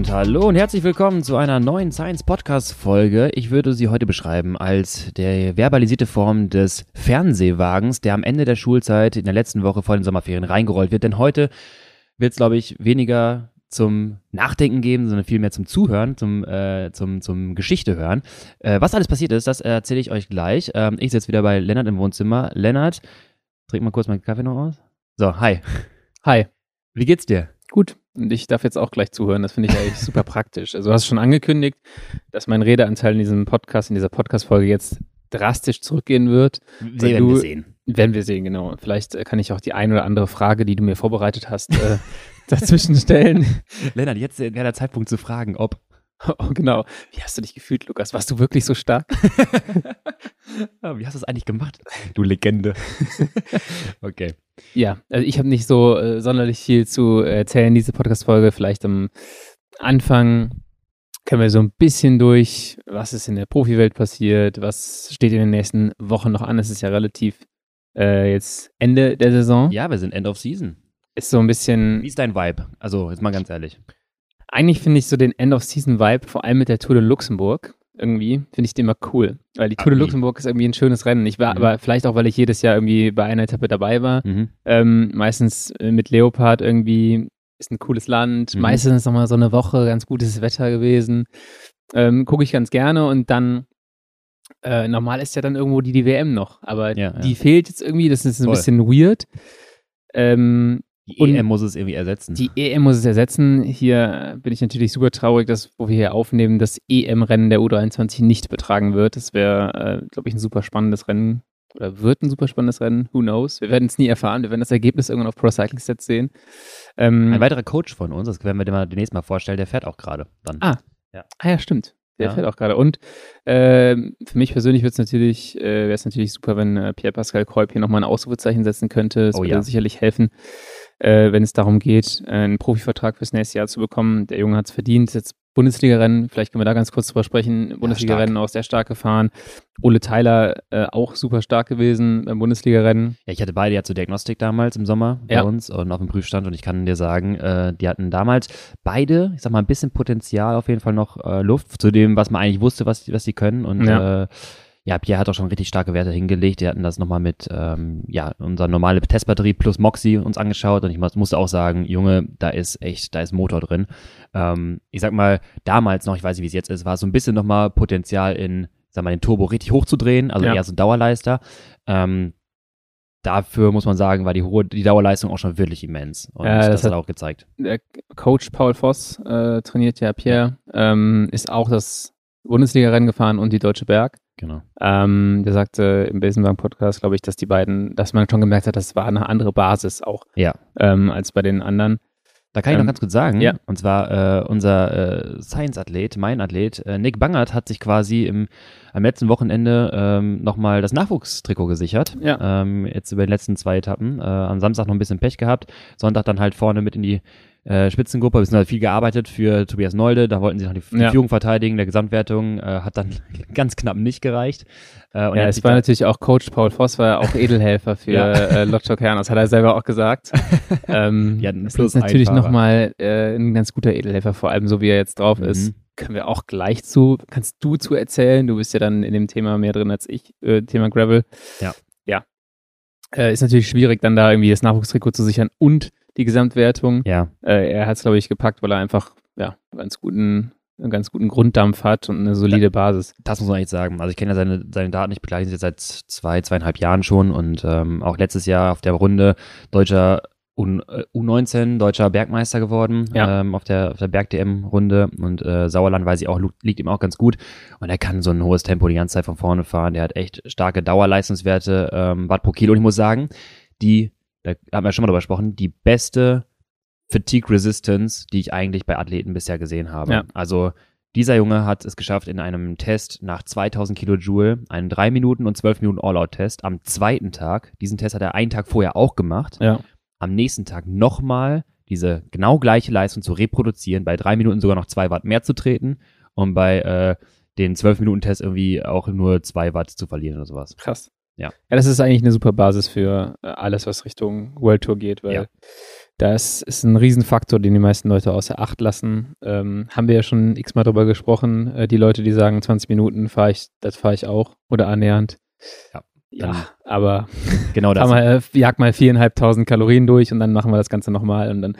Und hallo und herzlich willkommen zu einer neuen Science Podcast Folge. Ich würde sie heute beschreiben als der verbalisierte Form des Fernsehwagens, der am Ende der Schulzeit in der letzten Woche vor den Sommerferien reingerollt wird. Denn heute wird es, glaube ich, weniger zum Nachdenken geben, sondern vielmehr zum Zuhören, zum, äh, zum, zum Geschichte hören. Äh, was alles passiert ist, das erzähle ich euch gleich. Ähm, ich sitze wieder bei Lennart im Wohnzimmer. Lennart, trink mal kurz meinen Kaffee noch aus. So, hi. Hi. Wie geht's dir? Gut. Und ich darf jetzt auch gleich zuhören. Das finde ich eigentlich super praktisch. Also du hast schon angekündigt, dass mein Redeanteil in diesem Podcast, in dieser Podcast-Folge jetzt drastisch zurückgehen wird. Sie werden du, wir sehen. Werden wir sehen, genau. Vielleicht äh, kann ich auch die ein oder andere Frage, die du mir vorbereitet hast, äh, dazwischen stellen. Lennart, jetzt wäre der Zeitpunkt zu fragen, ob. Oh, genau. Wie hast du dich gefühlt, Lukas? Warst du wirklich so stark? Wie hast du es eigentlich gemacht? Du Legende. okay. Ja, also ich habe nicht so äh, sonderlich viel zu erzählen, diese Podcast-Folge. Vielleicht am Anfang können wir so ein bisschen durch, was ist in der Profiwelt passiert, was steht in den nächsten Wochen noch an. Es ist ja relativ äh, jetzt Ende der Saison. Ja, wir sind End of Season. Ist so ein bisschen, Wie ist dein Vibe? Also, jetzt mal ganz ehrlich. Eigentlich finde ich so den End-of-Season-Vibe, vor allem mit der Tour de Luxemburg, irgendwie, finde ich den immer cool. Weil die Tour de Ah? Luxemburg ist irgendwie ein schönes Rennen. Ich war Mhm. aber vielleicht auch, weil ich jedes Jahr irgendwie bei einer Etappe dabei war. Mhm. Ähm, meistens äh, mit Leopard irgendwie ist ein cooles Land. Mhm. Meistens ist nochmal so eine Woche ganz gutes Wetter gewesen. Ähm, Gucke ich ganz gerne und dann äh, normal ist ja dann irgendwo die, die WM noch, aber Ja, die ja. fehlt jetzt irgendwie. Das ist ein Voll. bisschen weird. Ähm, Die Und- EM muss es irgendwie ersetzen. die EM muss es ersetzen. Hier bin ich natürlich super traurig, dass, wo wir hier aufnehmen, das EM-Rennen der U23 nicht betragen wird. Das wäre, äh, glaube ich, ein super spannendes Rennen. Oder wird ein super spannendes Rennen. Who knows? Wir werden es nie erfahren. Wir werden das Ergebnis irgendwann auf Pro Cycling Stats sehen. Ähm, Ein weiterer Coach von uns, das werden wir dir mal demnächst mal vorstellen, der fährt auch gerade dann. Ah. Ah ja, stimmt. Der Ja. fährt auch gerade. Und ähm, für mich persönlich wird's natürlich, äh, wäre es natürlich super, wenn äh, Pierre-Pascal Kolb hier nochmal ein Ausrufezeichen setzen könnte. Das Oh würde ja. sicherlich helfen, äh, wenn es darum geht, äh, einen Profivertrag fürs nächste Jahr zu bekommen. Der Junge hat es verdient. Jetzt Bundesliga-Rennen, vielleicht können wir da ganz kurz drüber sprechen. Bundesliga-Rennen auch sehr stark gefahren. Ole Tyler äh, auch super stark gewesen beim Bundesliga-Rennen. Ja, ich hatte beide ja zur Diagnostik damals im Sommer bei Ja. uns und auf dem Prüfstand und ich kann dir sagen, äh, die hatten damals beide, ich sag mal, ein bisschen Potenzial auf jeden Fall noch äh, Luft zu dem, was man eigentlich wusste, was, was die können und Ja. Äh, ja, Pierre hat auch schon richtig starke Werte hingelegt. Die hatten das nochmal mit, ähm, ja, unser normale Testbatterie plus Moxie uns angeschaut und ich muss- musste auch sagen, Junge, da ist echt, da ist Motor drin. Ähm, ich sag mal, damals noch, ich weiß nicht, wie es jetzt ist, war so ein bisschen nochmal Potenzial in, sag mal, den Turbo richtig hochzudrehen, also Ja. eher so ein Dauerleister. Ähm, dafür muss man sagen, war die hohe, die Dauerleistung auch schon wirklich immens. Und Ja, das, das hat hat- auch gezeigt. der Coach Paul Voss äh, trainiert ja Pierre, ähm, ist auch das Bundesliga-Rennen gefahren und die Deutsche Berg. Genau. Ähm, der sagte im Besenwagen-Podcast, glaube ich, dass die beiden, dass man schon gemerkt hat, das war eine andere Basis auch Ja. ähm, als bei den anderen. Da kann ich noch Ähm, ganz kurz sagen, ja. und zwar äh, unser äh, Science-Athlet, mein Athlet, äh, Nick Bangert hat sich quasi im, am letzten Wochenende ähm, nochmal das Nachwuchstrikot gesichert. Ja. Ähm, jetzt über die letzten zwei Etappen. Äh, am Samstag noch ein bisschen Pech gehabt, Sonntag dann halt vorne mit in die äh, Spitzengruppe, wir sind halt viel gearbeitet für Tobias Nolde, da wollten sie noch die, die Ja. Führung verteidigen, der Gesamtwertung äh, hat dann ganz knapp nicht gereicht. Äh, und ja, es war natürlich auch Coach Paul Voss, war ja auch Edelhelfer für Ja. äh, Lotto Kern, das hat er selber auch gesagt. ähm, hatten das ist natürlich nochmal äh, ein ganz guter Edelhelfer, vor allem so wie er jetzt drauf Mhm. ist. Können wir auch gleich zu, kannst du zu erzählen, du bist ja dann in dem Thema mehr drin als ich, äh, Thema Gravel. Ja. Ja. Äh, ist natürlich schwierig, dann da irgendwie das Nachwuchstrikot zu sichern und die Gesamtwertung. Ja, Äh, er hat es, glaube ich, gepackt, weil er einfach ja, einen ganz guten, einen ganz guten Grunddampf hat und eine solide Basis. Das muss man echt sagen. Also ich kenne ja seine, seine Daten, ich begleite jetzt seit zwei, zweieinhalb Jahren schon und ähm, auch letztes Jahr auf der Runde deutscher U, äh, U19 deutscher Bergmeister geworden Ja. ähm, auf der, auf der Berg-DM-Runde und äh, Sauerland weiß ich auch, liegt ihm auch ganz gut und er kann so ein hohes Tempo die ganze Zeit von vorne fahren. Der hat echt starke Dauerleistungswerte, ähm, Watt pro Kilo und ich muss sagen, die, da haben wir schon mal drüber gesprochen, die beste Fatigue Resistance, die ich eigentlich bei Athleten bisher gesehen habe. Ja. Also dieser Junge hat es geschafft, in einem Test nach 2000 Kilojoule, einen 3 Minuten und 12 Minuten All-Out-Test am zweiten Tag, diesen Test hat er einen Tag vorher auch gemacht, Ja. am nächsten Tag nochmal diese genau gleiche Leistung zu reproduzieren, bei drei Minuten sogar noch zwei Watt mehr zu treten und bei äh, den 12-Minuten-Test irgendwie auch nur zwei Watt zu verlieren oder sowas. Krass. Ja. Ja, das ist eigentlich eine super Basis für äh, alles, was Richtung World Tour geht, weil Ja. Das ist ein Riesenfaktor, den die meisten Leute außer Acht lassen. Ähm, haben wir ja schon x-mal drüber gesprochen. Äh, die Leute, die sagen, 20 Minuten fahre ich, das fahre ich auch oder annähernd. Ja. Ja, aber Genau das. mal, äh, jag mal viereinhalbtausend Kalorien durch und dann machen wir das Ganze nochmal und dann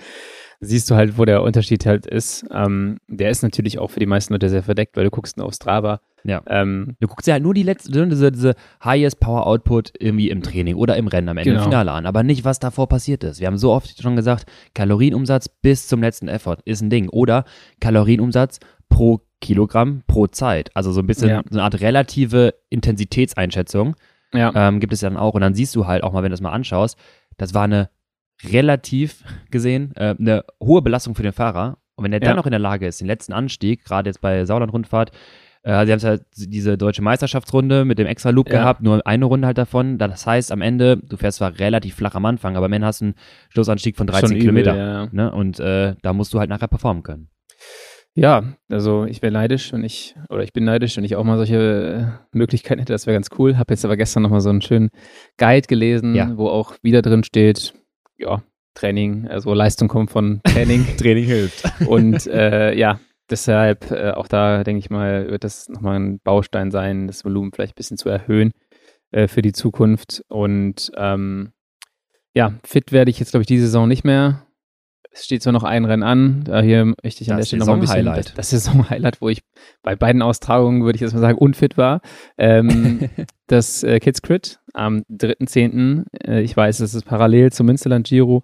siehst du halt, wo der Unterschied halt ist. Ähm, der ist natürlich auch für die meisten Leute sehr verdeckt, weil du guckst nur auf Strava. Ja. Ähm, Du guckst dir halt nur die letzte, diese, diese Highest Power Output irgendwie im Training oder im Rennen am Ende Genau. im Finale an, aber nicht, was davor passiert ist. Wir haben so oft schon gesagt, Kalorienumsatz bis zum letzten Effort ist ein Ding. Oder Kalorienumsatz pro Kilogramm pro Zeit. Also so ein bisschen Ja. so eine Art relative Intensitätseinschätzung ja. ähm, gibt es dann auch. Und dann siehst du halt auch mal, wenn du das mal anschaust, das war eine relativ gesehen äh, eine hohe Belastung für den Fahrer. Und wenn er Ja. dann noch in der Lage ist, den letzten Anstieg, gerade jetzt bei Sauerland-Rundfahrt, äh, sie haben halt diese deutsche Meisterschaftsrunde mit dem extra Loop Ja. gehabt, nur eine Runde halt davon. Das heißt, am Ende, du fährst zwar relativ flach am Anfang, aber am Ende hast du einen Schlussanstieg von 13 Schon übel, Kilometer. Ja. Ne? Und äh, da musst du halt nachher performen können. ja, also ich wäre neidisch, wenn ich, oder ich bin neidisch, wenn ich auch mal solche äh, Möglichkeiten hätte, das wäre ganz cool. Habe jetzt aber gestern nochmal so einen schönen Guide gelesen, Ja. wo auch wieder drin steht, ja, Training, also Leistung kommt von Training. Training hilft. Und äh, ja, deshalb äh, auch da, denke ich mal, wird das nochmal ein Baustein sein, das Volumen vielleicht ein bisschen zu erhöhen äh, für die Zukunft. Und ähm, ja, fit werde ich jetzt, glaube ich, diese Saison nicht mehr. Es steht zwar noch ein Rennen an, da hier möchte ich an Das der Stelle nochmal ein bisschen Saisonhighlight. das, das Saison-Highlight, wo ich bei beiden Austragungen, würde ich jetzt mal sagen, unfit war. Ähm, das äh, Kids Crit am 3.10. Äh, ich weiß, es ist parallel zum Münsterland Giro.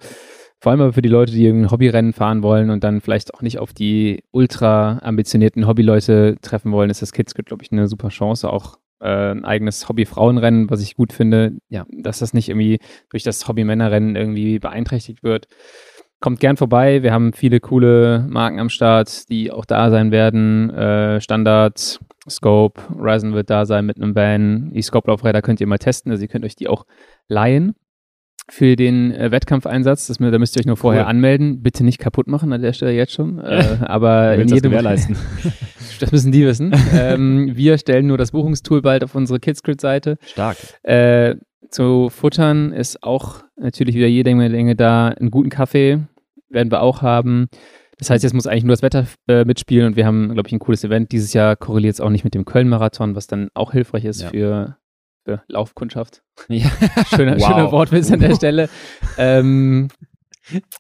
Vor allem aber für die Leute, die irgendein Hobbyrennen fahren wollen und dann vielleicht auch nicht auf die ultra ambitionierten Hobbyleute treffen wollen, ist das Kids glaube ich, eine super Chance. Auch äh, ein eigenes Hobby-Frauenrennen, was ich gut finde, Ja. dass das nicht irgendwie durch das Hobby-Männerrennen irgendwie beeinträchtigt wird. Kommt gern vorbei. Wir haben viele coole Marken am Start, die auch da sein werden. Äh, Standard, Scope, Ryzen wird da sein mit einem Van. Die Scope-Laufräder könnt ihr mal testen, also ihr könnt euch die auch leihen für den äh, Wettkampfeinsatz. Das, da müsst ihr euch nur vorher Cool. anmelden. Bitte nicht kaputt machen an der Stelle jetzt schon. Äh, aber in das jedem gewährleisten? Das müssen die wissen. ähm, wir stellen nur das Buchungstool bald auf unsere Kidscrit-Seite. Stark. Äh, zu futtern ist auch natürlich wieder jede Menge da. Einen guten Kaffee werden wir auch haben. Das heißt, jetzt muss eigentlich nur das Wetter äh, mitspielen und wir haben, glaube ich, ein cooles Event. Dieses Jahr korreliert es auch nicht mit dem Köln-Marathon, was dann auch hilfreich ist Ja. für, für Laufkundschaft. Ja. Schöner, Wow. schöner Wortwitz an der Stelle. ähm,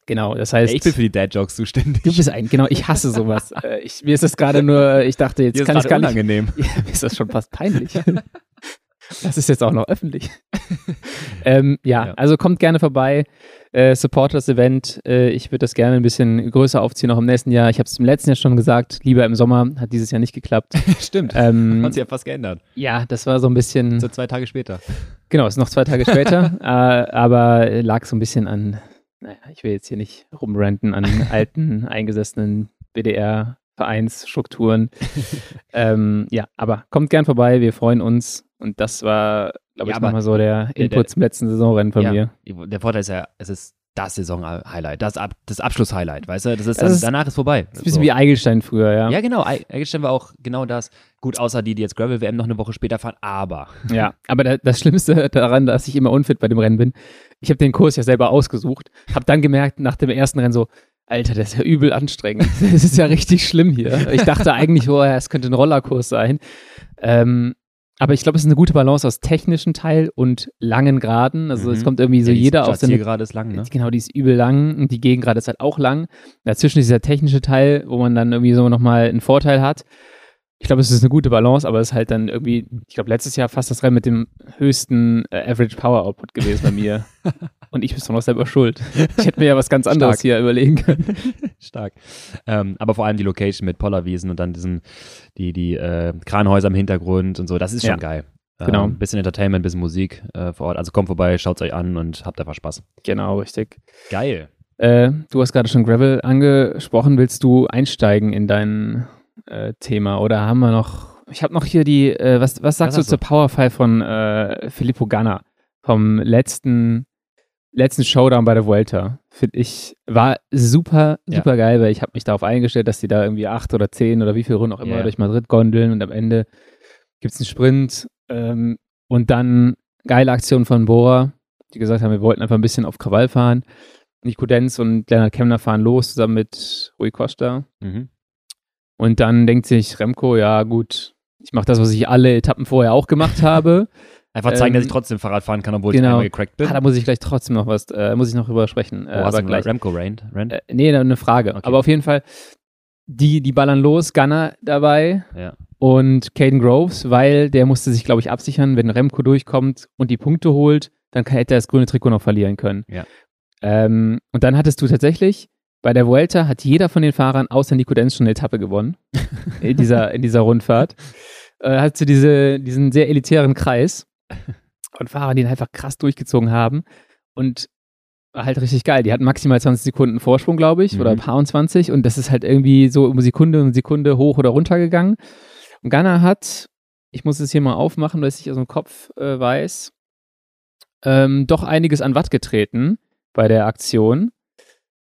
genau, das heißt. ich bin für die Dad-Jokes zuständig. Du bist ein, genau, ich hasse sowas. Äh, ich, mir ist das gerade nur, ich dachte, jetzt kann ich gar nicht. unangenehm. Ja, mir ist das schon fast peinlich. Das ist jetzt auch noch öffentlich. ähm, ja, Ja. also kommt gerne vorbei, äh, support das Event. Äh, ich würde das gerne ein bisschen größer aufziehen, auch im nächsten Jahr. Ich habe es im letzten Jahr schon gesagt, lieber im Sommer, hat dieses Jahr nicht geklappt. Stimmt. Ähm, Hat sich ja fast geändert. ja, das war so ein bisschen, So zwei Tage später. genau, ist noch zwei Tage später, äh, aber lag so ein bisschen an, naja, ich will jetzt hier nicht rumranten, an alten, eingesessenen BDR-Vereinsstrukturen. ähm, ja, aber kommt gern vorbei, wir freuen uns. Und das war, glaube Ja, ich, nochmal so der Input zum letzten Saisonrennen von ja. mir. Der Vorteil ist ja, es ist das Saison-Highlight, das, Ab das Abschluss-Highlight, weißt du? Das ist Das ist- danach ist vorbei. Das ist ein bisschen wie Eigelstein früher, ja. Ja, genau. Ei- Eggestein war auch genau das. Gut, außer die, die jetzt Gravel-WM noch eine Woche später fahren, aber. Ja, aber da, das Schlimmste daran, dass ich immer unfit bei dem Rennen bin, ich habe den Kurs ja selber ausgesucht, habe dann gemerkt nach dem ersten Rennen so, Alter, das ist ja übel anstrengend. Das ist ja richtig schlimm hier. Ich dachte eigentlich, oh, es könnte ein Rollerkurs sein. Ähm, aber ich glaube, es ist eine gute Balance aus technischen Teil und langen Geraden. Also es Mhm. kommt irgendwie so Ja, die jeder auf seine gerade ist lang, ne? Genau, die ist übel lang und die Gegengrade ist halt auch lang. Dazwischen ist dieser technische Teil, wo man dann irgendwie so nochmal einen Vorteil hat. Ich glaube, es ist eine gute Balance, aber es ist halt dann irgendwie, ich glaube, letztes Jahr fast das Rennen mit dem höchsten äh, Average Power Output gewesen bei mir. und ich bin doch noch selber schuld. Ich hätte mir ja was ganz anderes Stark. hier überlegen können. Stark. Ähm, aber vor allem die Location mit Pollerwiesen und dann diesen, die, die äh, Kranhäuser im Hintergrund und so, das ist schon Ja. geil. Genau. Ähm, bisschen Entertainment, bisschen Musik äh, vor Ort. Also kommt vorbei, schaut's euch an und habt einfach Spaß. Genau, richtig. Geil. Äh, du hast gerade schon Gravel angesprochen. Willst du einsteigen in dein äh, Thema oder haben wir noch? Ich habe noch hier die. Äh, was, was sagst Was du du? zur Powerfile von äh, Filippo Ganna vom letzten letzten Showdown bei der Vuelta? Finde ich war super Ja. super geil, weil ich habe mich darauf eingestellt, dass die da irgendwie acht oder zehn oder wie viele Runden auch immer Ja. durch Madrid gondeln und am Ende gibt's einen Sprint ähm, und dann geile Aktion von Bora, die gesagt haben, wir wollten einfach ein bisschen auf Krawall fahren. Nico Denz und Leonard Kemner fahren los zusammen mit Rui Costa. Mhm. Und dann denkt sich Remco, ja gut, ich mache das, was ich alle Etappen vorher auch gemacht habe. Einfach zeigen, dass Ähm, ich trotzdem Fahrrad fahren kann, obwohl genau. ich einmal gecrackt bin. Ah, da muss ich gleich trotzdem noch was, äh, muss ich noch drüber sprechen. Äh, hast aber gleich. Remco Rand? Rand? Äh, nee, eine Frage. Okay. Aber auf jeden Fall, die, die ballern los, Gunner dabei ja. und Caden Groves, weil der musste sich, glaube ich, absichern, wenn Remco durchkommt und die Punkte holt, dann kann, hätte er das grüne Trikot noch verlieren können. Ja. Ähm, und dann hattest du tatsächlich, bei der Vuelta hat jeder von den Fahrern außer Nico Denz schon eine Etappe gewonnen in dieser, in dieser Rundfahrt. Äh, hast du diese, diesen sehr elitären Kreis und Fahrer, die ihn einfach krass durchgezogen haben und war halt richtig geil. Die hatten maximal 20 Sekunden Vorsprung, glaube ich, Mhm. oder ein paar und 20 und das ist halt irgendwie so um Sekunde um Sekunde hoch oder runter gegangen. Und Ghana hat, ich muss es hier mal aufmachen, dass ich aus dem Kopf äh, weiß, ähm, doch einiges an Watt getreten bei der Aktion.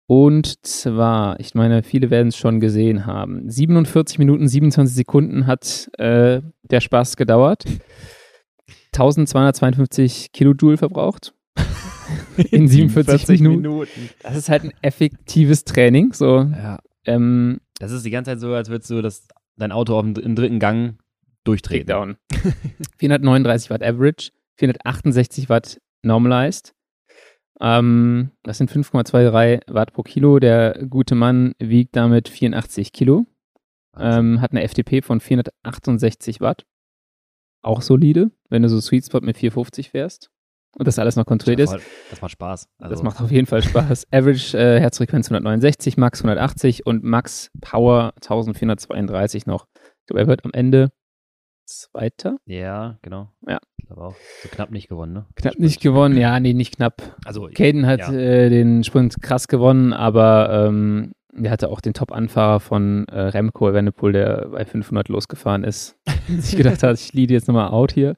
Und zwar, ich meine, viele werden es schon gesehen haben. 47 Minuten, 27 Sekunden hat äh, der Spaß gedauert. 1252 Kilojoule verbraucht. In 47 Minuten. Das ist halt ein effektives Training. So, Ja. ähm, Das ist die ganze Zeit so, als würdest du das, dein Auto auf dem, im dritten Gang durchtreten. Takedown. 439 Watt Average, 468 Watt Normalized. Ähm, das sind 5,23 Watt pro Kilo. Der gute Mann wiegt damit 84 Kilo. Ähm, hat eine FDP von 468 Watt. Auch solide, wenn du so Sweet Spot mit 450 fährst. Und das alles noch kontrolliert ist. Das macht Spaß. Also, Das macht auf jeden Fall Spaß. Average äh, Herzfrequenz 169, Max 180 und Max Power 1432 noch. Ich glaube, er wird am Ende Zweiter. Ja, genau. Ja. Ich glaube auch. So knapp nicht gewonnen, ne? Knapp Sprint. nicht gewonnen. Ja, nee, nicht knapp. Also, Caden hat Ja. äh, den Sprint krass gewonnen, aber ähm, der hatte auch den Top-Anfahrer von äh, Remco Evenepoel, der bei 500 losgefahren ist. sich gedacht hat, ich lead jetzt nochmal out hier.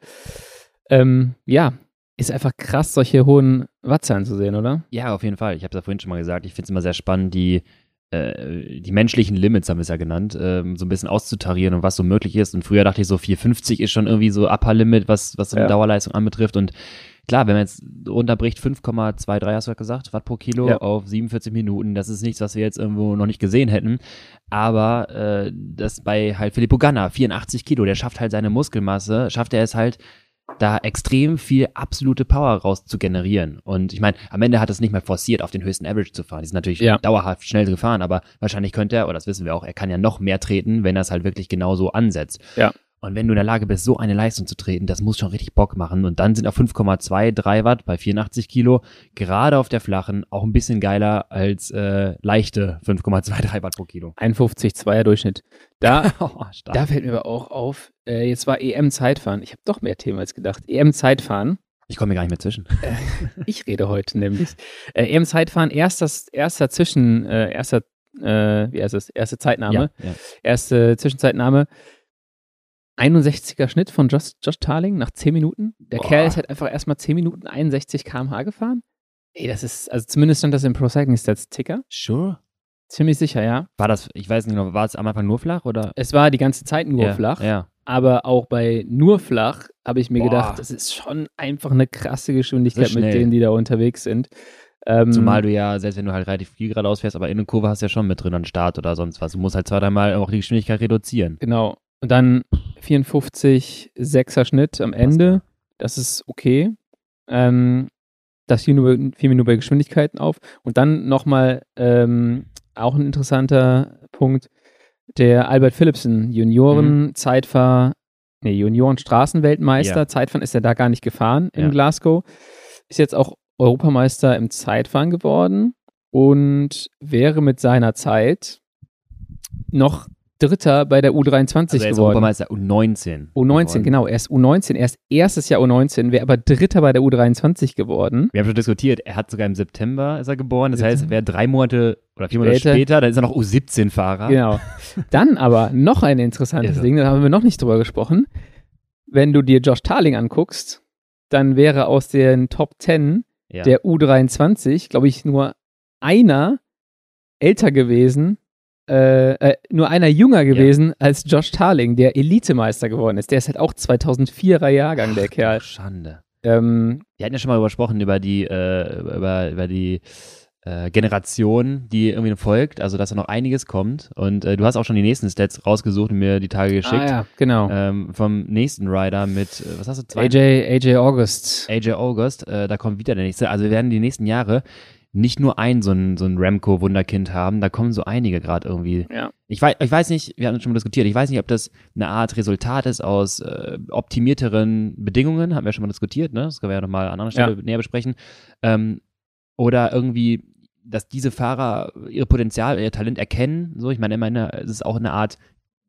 Ähm, ja, ist einfach krass, solche hohen Wattzahlen zu sehen, oder? ja, auf jeden Fall. Ich habe es ja vorhin schon mal gesagt. Ich finde es immer sehr spannend, die, äh, die menschlichen Limits, haben wir es ja genannt, ähm, so ein bisschen auszutarieren und was so möglich ist. Und früher dachte ich so, 450 ist schon irgendwie so Upper Limit, was, was so eine Ja. Dauerleistung anbetrifft. Und klar, wenn man jetzt runterbricht, 5,23 hast du ja gesagt, Watt pro Kilo Ja. auf 47 Minuten, das ist nichts, was wir jetzt irgendwo noch nicht gesehen hätten. Aber äh, das bei halt Filippo Ganna, 84 Kilo, der schafft halt seine Muskelmasse, schafft er es halt, da extrem viel absolute Power raus zu generieren. Und ich meine, am Ende hat es nicht mal forciert, auf den höchsten Average zu fahren. Die sind natürlich Ja. dauerhaft schnell gefahren, aber wahrscheinlich könnte er, oder das wissen wir auch, er kann ja noch mehr treten, wenn er es halt wirklich genauso ansetzt. Ja. Und wenn du in der Lage bist, so eine Leistung zu treten, das muss schon richtig Bock machen. Und dann sind auf 5,23 Watt bei 84 Kilo, gerade auf der flachen, auch ein bisschen geiler als äh, leichte 5,23 Watt pro Kilo. 51 Zweier Durchschnitt. Da, Oh, da fällt mir aber auch auf, äh, jetzt war EM-Zeitfahren. Ich habe doch mehr Themen als gedacht. EM-Zeitfahren. ich komme mir gar nicht mehr zwischen. Ich rede heute nämlich. Äh, EM-Zeitfahren, erster, erster Zwischen, äh, erster, äh, wie heißt es? Erste Zeitnahme. Ja, ja. Erste Zwischenzeitnahme. 61er Schnitt von Josh, Josh Tarling nach 10 Minuten. Der Boah. Kerl ist halt einfach erstmal 10 Minuten 61 km/h gefahren. Ey, das ist, also zumindest stand das im Pro Cycling Stats Ticker. Sure. Ziemlich sicher, ja. War das, ich weiß nicht genau, war es am Anfang nur flach oder? Es war die ganze Zeit nur ja, flach. Ja. aber auch bei nur flach habe ich mir Boah. gedacht, das ist schon einfach eine krasse Geschwindigkeit mit denen, die da unterwegs sind. Ähm, Zumal du ja, selbst wenn du halt relativ viel geradeaus fährst, aber in der Kurve hast du ja schon mit drin an Start oder sonst was. Du musst halt zwei, dreimal auch die Geschwindigkeit reduzieren. Genau. Und dann 54, 6er Schnitt am Ende. Das ist okay. Ähm, das fiel, nur, fiel mir nur bei Geschwindigkeiten auf. Und dann nochmal ähm, auch ein interessanter Punkt. Der Albert Philipsen, Junioren-Zeitfahr, nee, Junioren-Straßenweltmeister. Ja. Zeitfahren ist er da gar nicht gefahren in Ja. Glasgow. Ist jetzt auch Europameister im Zeitfahren geworden und wäre mit seiner Zeit noch Dritter bei der U23 Also er ist geworden. Europameister U19. U19, geworden. genau. Er ist U19, er ist erstes Jahr U19, wäre aber Dritter bei der U23 geworden. Wir haben schon diskutiert, er hat sogar im September ist er geboren. Das heißt, September. wäre drei Monate oder vier Monate Später. später, dann ist er noch U17-Fahrer. Genau. Dann aber noch ein interessantes Irre. Ding, da haben wir noch nicht drüber gesprochen. Wenn du dir Josh Tarling anguckst, dann wäre aus den Top 10 Ja. der U23, glaube ich, nur einer älter gewesen, äh, äh, nur einer jünger gewesen als Josh Tarling, der Elitemeister geworden ist. Der ist halt auch 2004er Jahrgang, der Kerl. Schande. Ähm, Wir hatten ja schon mal gesprochen über die, äh, über, über die äh, Generation, die irgendwie folgt, also dass da noch einiges kommt. Und äh, du hast auch schon die nächsten Stats rausgesucht und mir die Tage geschickt. Ah ja, genau. Ähm, vom nächsten Rider mit, äh, was hast du, zwei? AJ, AJ August. AJ August, äh, da kommt wieder der nächste. Also wir werden die nächsten Jahre nicht nur ein so ein, so ein Ramco-Wunderkind haben, da kommen so einige gerade irgendwie. Ja. Ich weiß, ich weiß nicht, wir hatten schon mal diskutiert, ich weiß nicht, ob das eine Art Resultat ist aus äh, optimierteren Bedingungen, haben wir schon mal diskutiert, ne? Das können wir ja nochmal an anderer Stelle Ja. näher besprechen. Ähm, oder irgendwie, dass diese Fahrer ihr Potenzial, ihr Talent erkennen. So, ich meine, ich meine, es ist auch eine Art,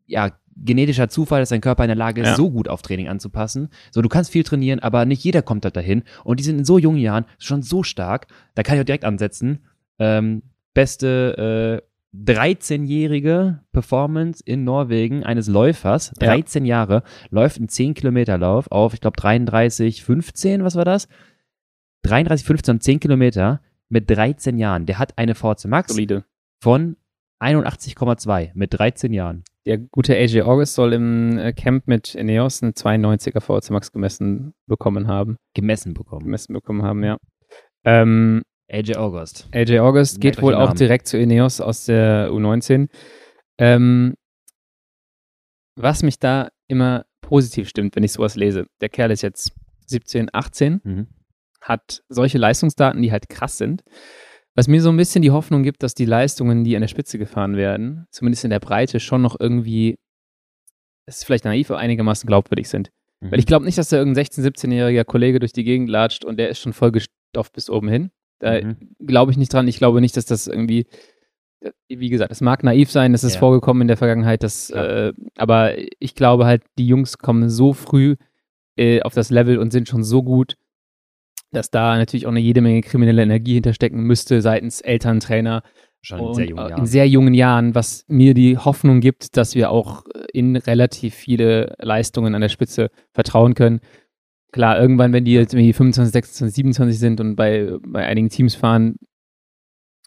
ja, genetischer Zufall, dass dein Körper in der Lage ist, Ja. so gut auf Training anzupassen. So, du kannst viel trainieren, aber nicht jeder kommt da dahin. Und die sind in so jungen Jahren schon so stark. Da kann ich auch direkt ansetzen. Ähm, beste äh, 13-jährige Performance in Norwegen eines Läufers, Ja. 13 Jahre, läuft einen 10-Kilometer-Lauf auf, ich glaube, 33, 15, was war das? 33, 15 und 10 Kilometer mit 13 Jahren. Der hat eine VC Max Solide. von 81,2 mit 13 Jahren. Der gute AJ August soll im äh, Camp mit Ineos einen 92er VC Max gemessen bekommen haben. Gemessen bekommen. Gemessen bekommen haben, ja. Ähm, AJ August. AJ August geht wohl auch direkt zu Ineos aus der U19. Ähm, was mich da immer positiv stimmt, wenn ich sowas lese. Der Kerl ist jetzt 17, 18, Mhm. hat solche Leistungsdaten, die halt krass sind. Was mir so ein bisschen die Hoffnung gibt, dass die Leistungen, die an der Spitze gefahren werden, zumindest in der Breite, schon noch irgendwie, das ist vielleicht naiv, aber einigermaßen glaubwürdig sind. Mhm. Weil ich glaube nicht, dass da irgendein 16-, 17-jähriger Kollege durch die Gegend latscht und der ist schon voll gestopft bis oben hin. Da Mhm. glaube ich nicht dran. Ich glaube nicht, dass das irgendwie, wie gesagt, es mag naiv sein, das ist Ja. vorgekommen in der Vergangenheit, das, Klar. äh, aber ich glaube halt, die Jungs kommen so früh äh, auf das Level und sind schon so gut, dass da natürlich auch eine jede Menge kriminelle Energie hinterstecken müsste seitens Eltern, Trainer Schon in sehr jungen äh, Jahren. in sehr jungen Jahren, was mir die Hoffnung gibt, dass wir auch äh, in relativ viele Leistungen an der Spitze vertrauen können. Klar, irgendwann, wenn die jetzt irgendwie 25, 26, 27 sind und bei, bei einigen Teams fahren,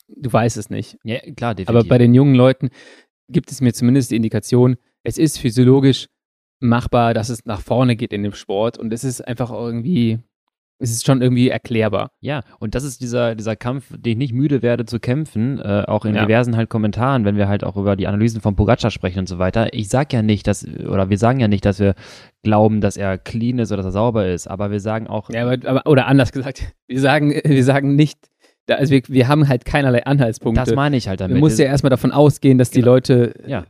du weißt es nicht. ja, klar, definitiv. Aber bei den jungen Leuten gibt es mir zumindest die Indikation, es ist physiologisch machbar, dass es nach vorne geht in dem Sport und es ist einfach irgendwie, es ist schon irgendwie erklärbar. Ja, und das ist dieser, dieser Kampf, den ich nicht müde werde zu kämpfen, äh, auch in Ja. diversen halt Kommentaren, wenn wir halt auch über die Analysen von Pogacar sprechen und so weiter. Ich sag ja nicht, dass, oder wir sagen ja nicht, dass wir glauben, dass er clean ist oder dass er sauber ist, aber wir sagen auch, Ja, aber, aber oder anders gesagt, wir sagen, wir sagen nicht, also wir, wir haben halt keinerlei Anhaltspunkte. das meine ich halt damit. Man muss ja erstmal davon ausgehen, dass die Genau. Leute ja,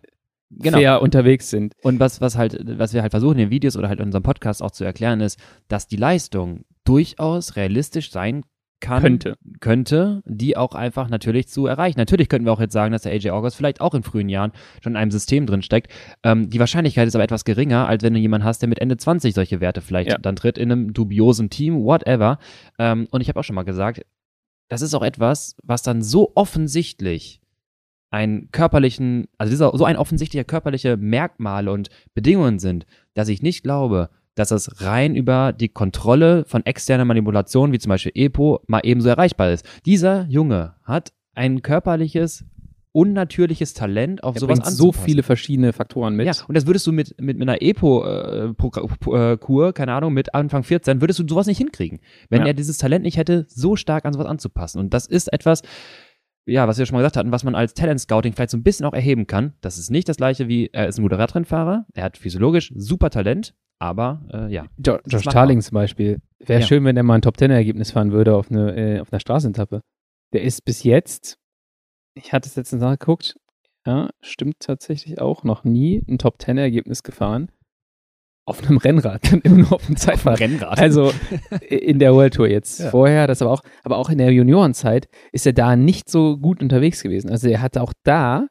genau. fair unterwegs sind. Und was, was halt, was wir halt versuchen in den Videos oder halt in unserem Podcast auch zu erklären, ist, dass die Leistung durchaus realistisch sein kann, Könnte. könnte, die auch einfach natürlich zu erreichen. Natürlich könnten wir auch jetzt sagen, dass der AJ August vielleicht auch in frühen Jahren schon in einem System drin steckt. Ähm, die Wahrscheinlichkeit ist aber etwas geringer, als wenn du jemanden hast, der mit Ende 20 solche Werte vielleicht Ja. dann tritt, in einem dubiosen Team, whatever. Ähm, und ich habe auch schon mal gesagt, das ist auch etwas, was dann so offensichtlich einen körperlichen, also dieser, so ein offensichtlicher körperliche Merkmale und Bedingungen sind, dass ich nicht glaube, dass das rein über die Kontrolle von externer Manipulation, wie zum Beispiel EPO, mal ebenso erreichbar ist. Dieser Junge hat ein körperliches, unnatürliches Talent, auf Er sowas bringt so anzupassen. viele verschiedene Faktoren mit. Ja, und das würdest du mit, mit, mit einer EPO-Kur, keine Ahnung, mit Anfang 14, würdest du sowas nicht hinkriegen. Wenn Ja. er dieses Talent nicht hätte, so stark an sowas anzupassen. Und das ist etwas, ja, was wir schon mal gesagt hatten, was man als Talent-Scouting vielleicht so ein bisschen auch erheben kann. Das ist nicht das gleiche wie, er ist ein guter Radrennfahrer, er hat physiologisch super Talent, aber äh, ja. Jo Josh Tarling zum Beispiel. Wäre Ja. schön, wenn der mal ein Top-10-Ergebnis fahren würde auf, eine, äh, auf einer Straßenetappe. Der ist bis jetzt, ich hatte es letztens nachgeguckt, ja, stimmt tatsächlich auch, noch nie ein Top-10-Ergebnis gefahren. Auf einem Rennrad, dann immer nur auf dem Zeitfahrrad. Rennrad. Also in der World Tour jetzt. Ja. Vorher, das aber auch, aber auch in der Juniorenzeit ist er da nicht so gut unterwegs gewesen. Also er hatte auch da,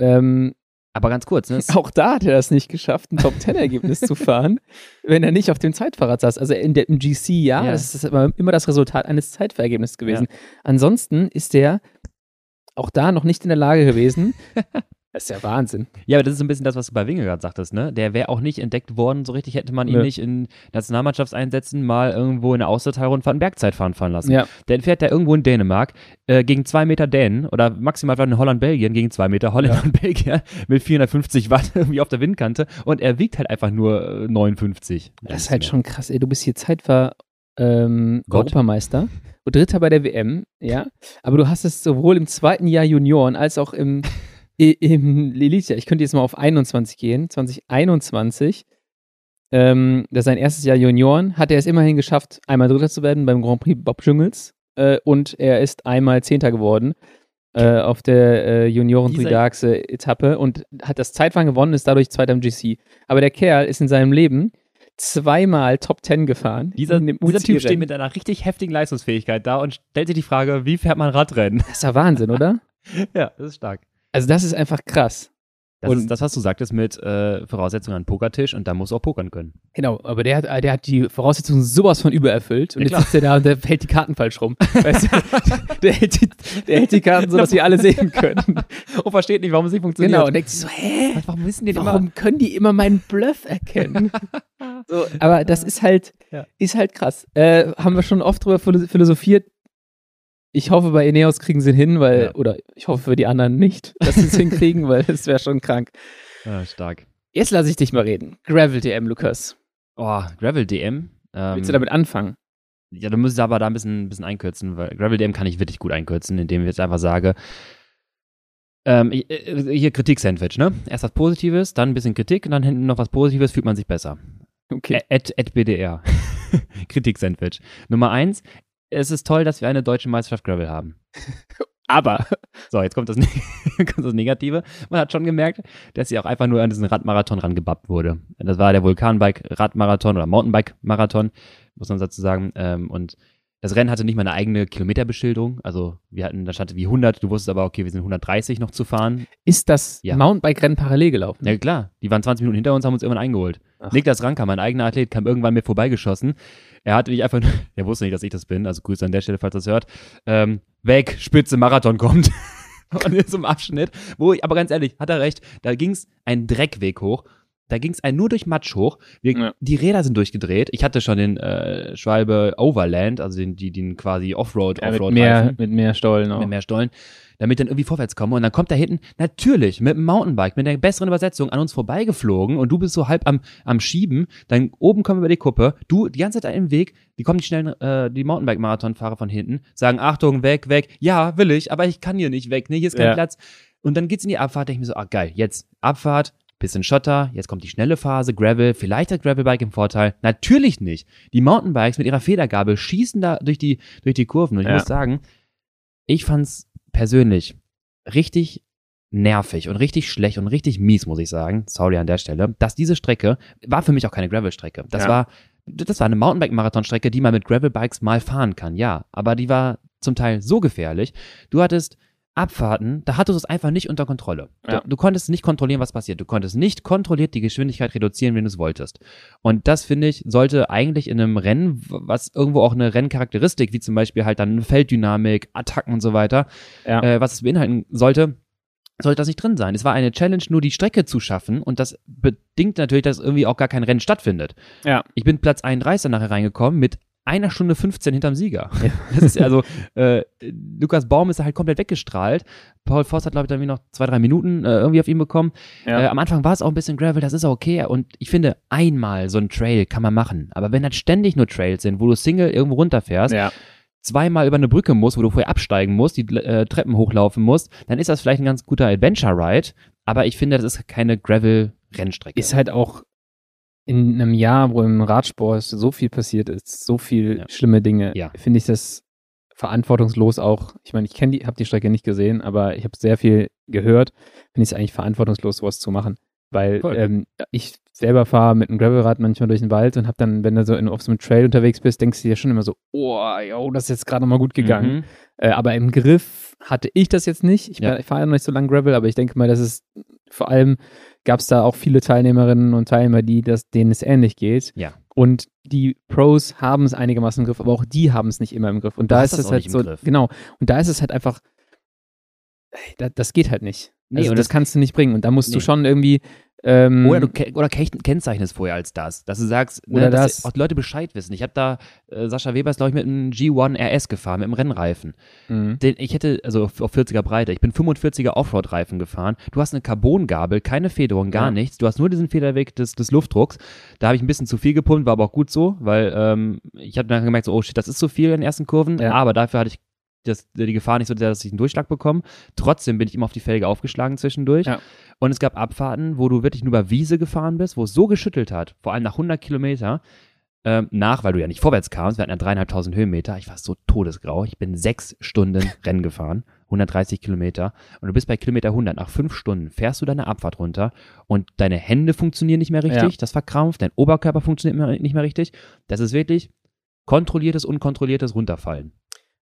ähm, aber ganz kurz, ne? auch da hat er das nicht geschafft, ein Top-10-Ergebnis zu fahren, wenn er nicht auf dem Zeitfahrrad saß. Also in der, im GC, ja, Ja. das ist aber immer das Resultat eines Zeitverhältnisses gewesen. Ansonsten ist er auch da noch nicht in der Lage gewesen. Das ist ja Wahnsinn. Ja, aber das ist so ein bisschen das, was du bei Winge gerade sagtest, ne? Der wäre auch nicht entdeckt worden, so richtig hätte man ihn Nö. nicht in Nationalmannschaftseinsätzen mal irgendwo in der Außerteilrundfahrt Bergzeitfahren fahren lassen. Ja. Dann fährt er irgendwo in Dänemark äh, gegen zwei Meter Dänen oder maximal in Holland, Belgien gegen zwei Meter Holländer Ja. und Belgier mit 450 Watt irgendwie auf der Windkante und er wiegt halt einfach nur äh, 59. Das ist halt schon krass, ey. Du bist hier Zeitfahr ähm. Europameister und Dritter bei der WM, ja. Aber du hast es sowohl im zweiten Jahr Junioren als auch im, im Elite. Ich könnte jetzt mal auf 21 gehen. 2021, ähm, das ist sein erstes Jahr Junioren, hat er es immerhin geschafft, einmal Dritter zu werden beim Grand Prix Bob Jungels äh, und er ist einmal Zehnter geworden äh, auf der äh, junioren tridaxe etappe und hat das Zeitfahren gewonnen, ist dadurch Zweiter im GC. Aber der Kerl ist in seinem Leben zweimal Top 10 gefahren. Dieser, dieser Typ steht mit einer richtig heftigen Leistungsfähigkeit da und stellt sich die Frage, wie fährt man Radrennen? Das ist ja Wahnsinn, oder? ja, das ist stark. Also das ist einfach krass. Das Und- ist das, was du sagtest mit äh, Voraussetzungen an Pokertisch und da musst du auch pokern können. Genau, aber der hat, der hat die Voraussetzungen sowas von übererfüllt und Ja, jetzt sitzt er da und der hält die Karten falsch rum. Weißt du, der, hält die, der hält die Karten so, dass wir alle sehen können. Und versteht nicht, warum es nicht funktioniert. Genau, und denkt sich so, hä? Warum wissen die denn Warum können die immer meinen Bluff erkennen? so, aber das ist halt, Ja. ist halt krass. Äh, haben wir schon oft drüber philo- philosophiert. Ich hoffe, bei Ineos kriegen sie ihn hin, weil, Ja. oder ich hoffe für die anderen nicht, dass sie es hinkriegen, weil es wäre schon krank. Ja, stark. Jetzt lasse ich dich mal reden. Gravel DM, Lukas. Oh, Gravel DM. Ähm, Willst du damit anfangen? Ja, du musst aber da ein bisschen, ein bisschen einkürzen, weil Gravel DM kann ich wirklich gut einkürzen, indem ich jetzt einfach sage, ähm, ich- äh, hier Kritik-Sandwich, ne? Erst was Positives, dann ein bisschen Kritik und dann hinten noch was Positives, fühlt man sich besser. Okay. At, at BDR. Kritik-Sandwich. Nummer eins, es ist toll, dass wir eine deutsche Meisterschaft Gravel haben. Aber So, jetzt kommt das, Ne- kommt das Negative. Man hat schon gemerkt, dass sie auch einfach nur an diesen Radmarathon rangebappt wurde. Das war der Vulkanbike-Radmarathon oder Mountainbike-Marathon, muss man dazu sagen. Ähm, und das Rennen hatte nicht mal eine eigene Kilometerbeschilderung. Also wir hatten, da stand wie 100, du wusstest aber, okay, wir sind 130 noch zu fahren. ist das Ja. Mountainbike-Rennen parallel gelaufen? Ja klar, die waren 20 Minuten hinter uns, haben uns irgendwann eingeholt. Ach. Niklas Ranker, mein eigener Athlet, kam irgendwann mir vorbeigeschossen. Er hatte mich einfach, er wusste nicht, dass ich das bin, also Grüße an der Stelle, falls er das hört. Ähm, weg, Spitze, Marathon kommt. Und in so einem Abschnitt, wo ich, aber ganz ehrlich, hat er recht, da ging es einen Dreckweg hoch. Da ging es ein nur durch Matsch hoch. Wir, Ja. Die Räder sind durchgedreht. Ich hatte schon den äh, Schwalbe Overland, also den, die, den quasi Offroad, Ja, mit, Offroad mehr, mit mehr Stollen auch. mit mehr Stollen, damit dann irgendwie vorwärts komme. Und dann kommt da hinten natürlich mit dem Mountainbike, mit einer besseren Übersetzung an uns vorbeigeflogen und du bist so halb am, am Schieben. Dann oben kommen wir über die Kuppe. Du die ganze Zeit im Weg. Die kommen die schnellen, äh, die Mountainbike-Marathonfahrer von hinten, sagen Achtung, weg, weg. Ja, will ich, aber ich kann hier nicht weg. Nee, hier ist kein Ja. Platz. Und dann geht's in die Abfahrt. Denke ich mir so, ah geil, jetzt Abfahrt. Bisschen Schotter, jetzt kommt die schnelle Phase, Gravel, vielleicht hat Gravelbike im Vorteil. Natürlich nicht. Die Mountainbikes mit ihrer Federgabel schießen da durch die, durch die Kurven. Und ich Ja. muss sagen, ich fand's persönlich richtig nervig und richtig schlecht und richtig mies, muss ich sagen. Sorry an der Stelle. Dass diese Strecke war für mich auch keine Gravel-Strecke. Das Ja. war, das war eine Mountainbike-Marathon-Strecke, die man mit Gravelbikes mal fahren kann, ja. Aber die war zum Teil so gefährlich. Du hattest Abfahrten, da hattest du es einfach nicht unter Kontrolle. Ja. Du, du konntest nicht kontrollieren, was passiert. Du konntest nicht kontrolliert die Geschwindigkeit reduzieren, wenn du es wolltest. Und das, finde ich, sollte eigentlich in einem Rennen, was irgendwo auch eine Renncharakteristik, wie zum Beispiel halt dann Felddynamik, Attacken und so weiter, Ja. äh, was es beinhalten sollte, sollte das nicht drin sein. Es war eine Challenge, nur die Strecke zu schaffen und das bedingt natürlich, dass irgendwie auch gar kein Rennen stattfindet. Ja. Ich bin Platz 31 nachher reingekommen mit einer Stunde 15 hinterm Sieger. Ja. Das ist also, äh, Lukas Baum ist halt komplett weggestrahlt. Paul Voss hat, glaube ich, dann noch zwei, drei Minuten äh, irgendwie auf ihn bekommen. Ja. Äh, am Anfang war es auch ein bisschen Gravel, das ist auch okay. Und ich finde, einmal so ein Trail kann man machen. Aber wenn das ständig nur Trails sind, wo du Single irgendwo runterfährst, ja. zweimal über eine Brücke musst, wo du vorher absteigen musst, die äh, Treppen hochlaufen musst, dann ist das vielleicht ein ganz guter Adventure-Ride. Aber ich finde, das ist keine Gravel-Rennstrecke. Ist halt auch in einem Jahr, wo im Radsport so viel passiert ist, so viel Ja. schlimme Dinge, Ja. finde ich das verantwortungslos auch. Ich meine, ich kenne die, habe die Strecke nicht gesehen, aber ich habe sehr viel gehört. Finde ich es eigentlich verantwortungslos, sowas zu machen, weil ähm, ich selber fahre mit einem Gravelrad manchmal durch den Wald und habe dann, wenn du so in, auf so einem Trail unterwegs bist, denkst du dir schon immer so, oh, yo, das ist jetzt gerade nochmal gut gegangen. Mhm. Äh, aber im Griff hatte ich das jetzt nicht. Ich, Ja. ich fahre ja noch nicht so lange Gravel, aber ich denke mal, dass es vor allem gab es da auch viele Teilnehmerinnen und Teilnehmer, die das, denen es ähnlich geht. Ja. Und die Pros haben es einigermaßen im Griff, aber auch die haben es nicht immer im Griff. Und da ist es halt so, Griff. genau. Und da ist es halt einfach, das geht halt nicht. Nee, also und das, das- kannst du nicht bringen. Und da musst du Nee. schon irgendwie Ähm, Oder du oder ke kennzeichnest vorher als das, dass du sagst, ne, Oder dass das. auch Leute Bescheid wissen. Ich habe da, äh, Sascha Weber ist, glaube ich, mit einem G1 RS gefahren, mit einem Rennreifen. mhm. Den, ich hätte, also auf auf 40er Breite, ich bin 45er Offroad-Reifen gefahren. Du hast eine Carbongabel, keine Federung, gar Ja. nichts. Du hast nur diesen Federweg des, des Luftdrucks. Da habe ich ein bisschen zu viel gepumpt, war aber auch gut so, weil ähm, ich habe dann gemerkt, so, oh shit, das ist zu viel in den ersten Kurven. Ja. Aber dafür hatte ich das, die Gefahr nicht so sehr, dass ich einen Durchschlag bekomme. Trotzdem bin ich immer auf die Felge aufgeschlagen zwischendurch. Ja. Und es gab Abfahrten, wo du wirklich nur über Wiese gefahren bist, wo es so geschüttelt hat, vor allem nach 100 Kilometer, ähm, nach, weil du ja nicht vorwärts kamst, wir hatten ja dreieinhalbtausend Höhenmeter, ich war so todesgrau, ich bin sechs Stunden Rennen gefahren, 130 Kilometer und du bist bei Kilometer 100, nach fünf Stunden fährst du deine Abfahrt runter und deine Hände funktionieren nicht mehr richtig, Ja. das verkrampft, dein Oberkörper funktioniert nicht mehr richtig, das ist wirklich kontrolliertes, unkontrolliertes Runterfallen.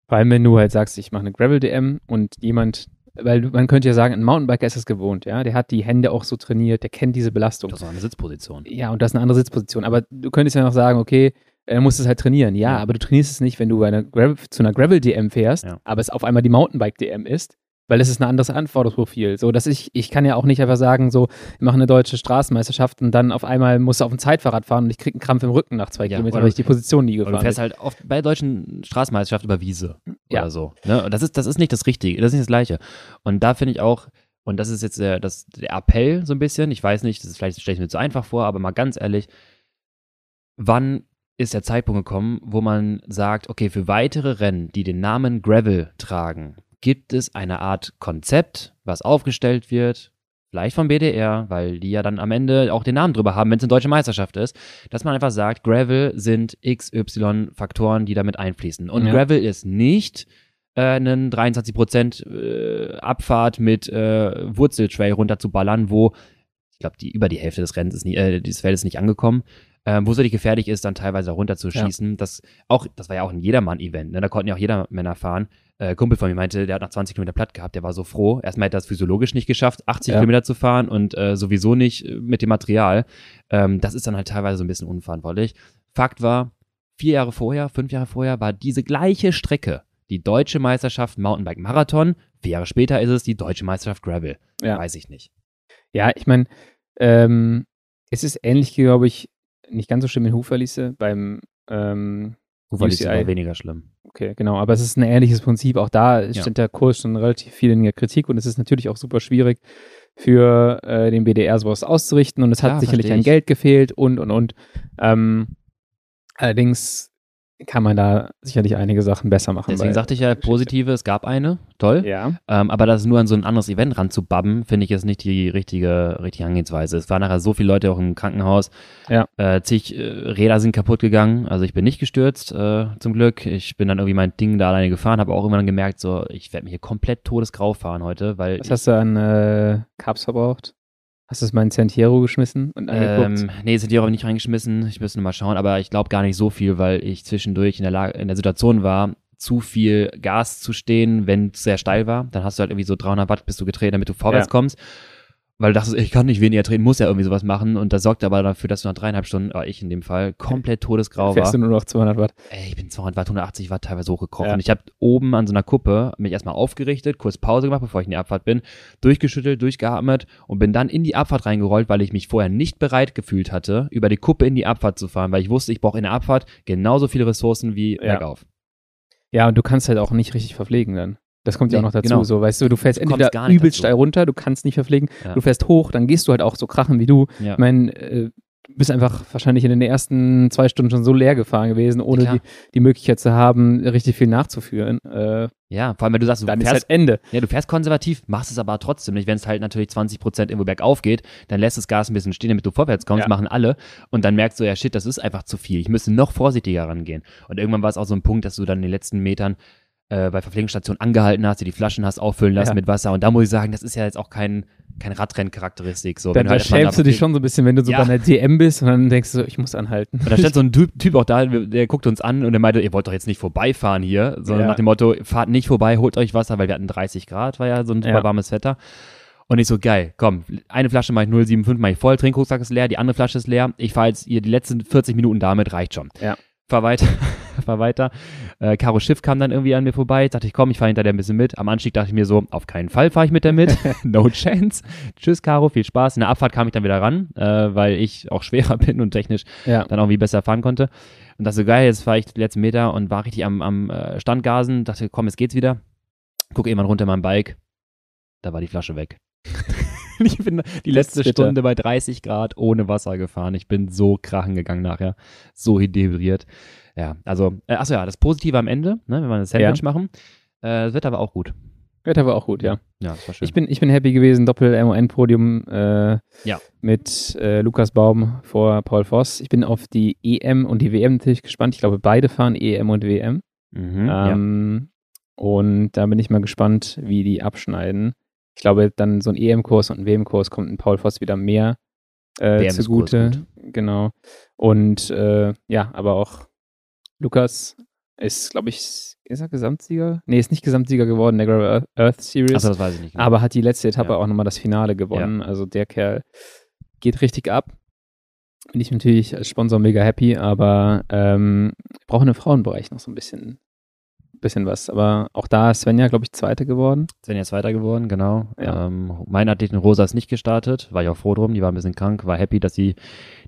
Vor allem, wenn du halt sagst, ich mache eine Gravel-DM und jemand, weil man könnte ja sagen, ein Mountainbiker ist das gewohnt, ja, der hat die Hände auch so trainiert, der kennt diese Belastung. Das ist eine Sitzposition. Ja, und das ist eine andere Sitzposition. Aber du könntest ja noch sagen, okay, er muss es halt trainieren. Ja, Ja. aber du trainierst es nicht, wenn du bei einer zu einer Gravel-DM fährst, Ja. aber es auf einmal die Mountainbike-DM ist, weil es ist ein anderes Anforderungsprofil. So, dass ich, ich kann ja auch nicht einfach sagen, so, ich mache eine deutsche Straßenmeisterschaft und dann auf einmal muss auf ein Zeitfahrrad fahren und ich kriege einen Krampf im Rücken nach zwei Ja, Kilometern, weil ich die Position nie gefahren du fährst bin. halt oft bei deutschen Straßenmeisterschaft über Wiese Ja. oder so. Ne? Und das ist, das ist nicht das Richtige, das ist nicht das Gleiche. Und da finde ich auch, und das ist jetzt der, das, der Appell so ein bisschen, ich weiß nicht, das ist vielleicht stelle ich mir zu einfach vor, aber mal ganz ehrlich, wann ist der Zeitpunkt gekommen, wo man sagt, okay, für weitere Rennen, die den Namen Gravel tragen, gibt es eine Art Konzept, was aufgestellt wird, vielleicht vom BDR, weil die ja dann am Ende auch den Namen drüber haben, wenn es eine deutsche Meisterschaft ist, dass man einfach sagt, Gravel sind XY Faktoren, die damit einfließen. Und Ja. Gravel ist nicht äh, einen 23% äh, Abfahrt mit äh, Wurzeltrail runterzuballern, wo ich glaube, die über die Hälfte des Rennens ist nie, äh, dieses Feldes ist nicht angekommen. Ähm, wo es wirklich gefährlich ist, dann teilweise runterzuschießen. Das auch, das war ja auch ein Jedermann-Event, ne? Da konnten ja auch Jedermänner fahren. Äh, Kumpel von mir meinte, der hat nach 20 Kilometer platt gehabt, der war so froh. Erstmal hätte er das physiologisch nicht geschafft, 80 Ja. Kilometer zu fahren und äh, sowieso nicht äh, mit dem Material. Ähm, das ist dann halt teilweise so ein bisschen unverantwortlich. Fakt war, vier Jahre vorher, fünf Jahre vorher war diese gleiche Strecke die deutsche Meisterschaft Mountainbike Marathon. Vier Jahre später ist es die deutsche Meisterschaft Gravel. Ja. Weiß ich nicht. Ja, ich meine, ähm, es ist ähnlich, glaube ich, nicht ganz so schlimm in Huferlisse beim ähm, Ufer ist aber weniger schlimm. Okay, genau. Aber es ist ein ähnliches Prinzip. Auch da steht der Kurs schon relativ viel in der Kritik und es ist natürlich auch super schwierig für äh, den BDR sowas auszurichten und es hat Klar, sicherlich an. Geld gefehlt und und und. Ähm, allerdings kann man da sicherlich einige Sachen besser machen. Deswegen sagte ich ja positive, es gab eine, toll. Ja, Ähm, aber das nur an so ein anderes Event ranzubabben, finde ich jetzt nicht die richtige, richtige Angehensweise. Es waren nachher so viele Leute auch im Krankenhaus. Ja. Äh, zig äh, Räder sind kaputt gegangen. Also ich bin nicht gestürzt, äh, zum Glück. Ich bin dann irgendwie mein Ding da alleine gefahren, habe auch irgendwann gemerkt, so, ich werde mich hier komplett todesgrau fahren heute, weil was hast du an äh, Carbs verbraucht? Hast du es mal in Santiero geschmissen und angeguckt? Ähm, nee, sind die auch nicht reingeschmissen. Ich müsste nur mal schauen, aber ich glaube gar nicht so viel, weil ich zwischendurch in der, Lage, in der Situation war, zu viel Gas zu stehen, wenn es sehr steil war. Dann hast du halt irgendwie so 300 Watt bist du getreten, damit du vorwärts Ja. kommst. Weil du dachtest, ich kann nicht weniger treten, muss ja irgendwie sowas machen. Und das sorgte aber dafür, dass du nach dreieinhalb Stunden, oder ich in dem Fall, komplett todesgrau war. Fährst du nur noch 200 Watt? Ey, ich bin 200 Watt, 180 Watt teilweise hochgekrochen. Ja. Ich habe oben an so einer Kuppe mich erstmal aufgerichtet, kurz Pause gemacht, bevor ich in die Abfahrt bin, durchgeschüttelt, durchgeatmet und bin dann in die Abfahrt reingerollt, weil ich mich vorher nicht bereit gefühlt hatte, über die Kuppe in die Abfahrt zu fahren, weil ich wusste, ich brauche in der Abfahrt genauso viele Ressourcen wie Ja. bergauf. Ja, und du kannst halt auch nicht richtig verpflegen dann. Das kommt ja auch noch dazu. genau. So, weißt du, du fährst Du entweder übelst steil runter, du kannst nicht verpflegen, Ja. du fährst hoch, dann gehst du halt auch so krachen wie du. Ja. Ich meine, äh, du bist einfach wahrscheinlich in den ersten zwei Stunden schon so leer gefahren gewesen, ohne Klar. die, die Möglichkeit zu haben, richtig viel nachzuführen. Äh, ja, vor allem, wenn du sagst, du dann ist fährst halt Ende. Ja, du fährst konservativ, machst es aber trotzdem nicht. Wenn es halt natürlich 20% irgendwo bergauf geht, dann lässt das Gas ein bisschen stehen, damit du vorwärts kommst, Ja. machen alle. Und dann merkst du, ja shit, das ist einfach zu viel. Ich müsste noch vorsichtiger rangehen. Und irgendwann war es auch so ein Punkt, dass du dann in den letzten Metern äh, bei Verpflegungsstationen angehalten hast, dir die Flaschen hast auffüllen lassen Ja. mit Wasser. Und da muss ich sagen, das ist ja jetzt auch kein, kein Radrenncharakteristik. So, Dann wenn du halt schämst du dich schon so ein bisschen, wenn du so Ja. bei einer DM bist und dann denkst du so, ich muss anhalten. Und da stand so ein Typ, typ auch da, der guckte uns an und der meinte, ihr wollt doch jetzt nicht vorbeifahren hier, sondern Ja. nach dem Motto, fahrt nicht vorbei, holt euch Wasser, weil wir hatten 30 Grad, war ja so ein super Ja. warmes Wetter. Und ich so, geil, komm, eine Flasche mache ich 075, mache ich voll, Trinkrucksack ist leer, die andere Flasche ist leer. Ich fahre jetzt hier die letzten 40 Minuten damit, reicht schon. Ja. Fahr weiter, fahr weiter. Äh, Caro Schiff kam dann irgendwie an mir vorbei. Dachte ich, komm, ich fahre hinter der ein bisschen mit. Am Anstieg dachte ich mir so, auf keinen Fall fahre ich mit der mit. no chance. Tschüss, Caro, viel Spaß. In der Abfahrt kam ich dann wieder ran, äh, weil ich auch schwerer bin und technisch Ja. dann irgendwie besser fahren konnte. Und das so geil, jetzt fahre ich die letzten Meter und war richtig am, am äh, Standgasen. Dachte, komm, jetzt geht's wieder. Guck irgendwann runter in mein Bike. Da war die Flasche weg. ich bin die letzte bitter. Stunde bei 30 Grad ohne Wasser gefahren. Ich bin so krachen gegangen nachher. So dehydriert. Ja, also, äh, achso ja, das Positive am Ende, ne, wenn wir ein Sandwich machen. Äh, das Wetter war auch gut. Wetter war auch gut, ja. Ja, das war schön. Ich bin, ich bin happy gewesen, Doppel-MON-Podium äh, Ja. mit äh, Lukas Baum vor Paul Voss. Ich bin auf die EM und die WM natürlich gespannt. Ich glaube, beide fahren EM und WM. mhm, ja. Ähm, Und da bin ich mal gespannt, wie die abschneiden. Ich glaube, dann so ein EM-Kurs und ein WM-Kurs kommt in Paul Voss wieder mehr äh, zugute. gut, Genau. Und äh, ja, aber auch Lukas ist, glaube ich, ist er Gesamtsieger? Nee, ist nicht Gesamtsieger geworden, der Gravel Earth- Series. Achso, das weiß ich nicht. genau. Aber hat die letzte Etappe Ja. auch nochmal das Finale gewonnen. Also der Kerl geht richtig ab. Bin ich natürlich als Sponsor mega happy, aber ähm, brauchen im Frauenbereich noch so ein bisschen, bisschen was. Aber auch da ist Svenja, glaube ich, Zweite geworden. Sven jetzt weiter geworden, genau. Ja. Ähm, meine Athletin Rosa ist nicht gestartet, war ich auch froh drum, die war ein bisschen krank, war happy, dass sie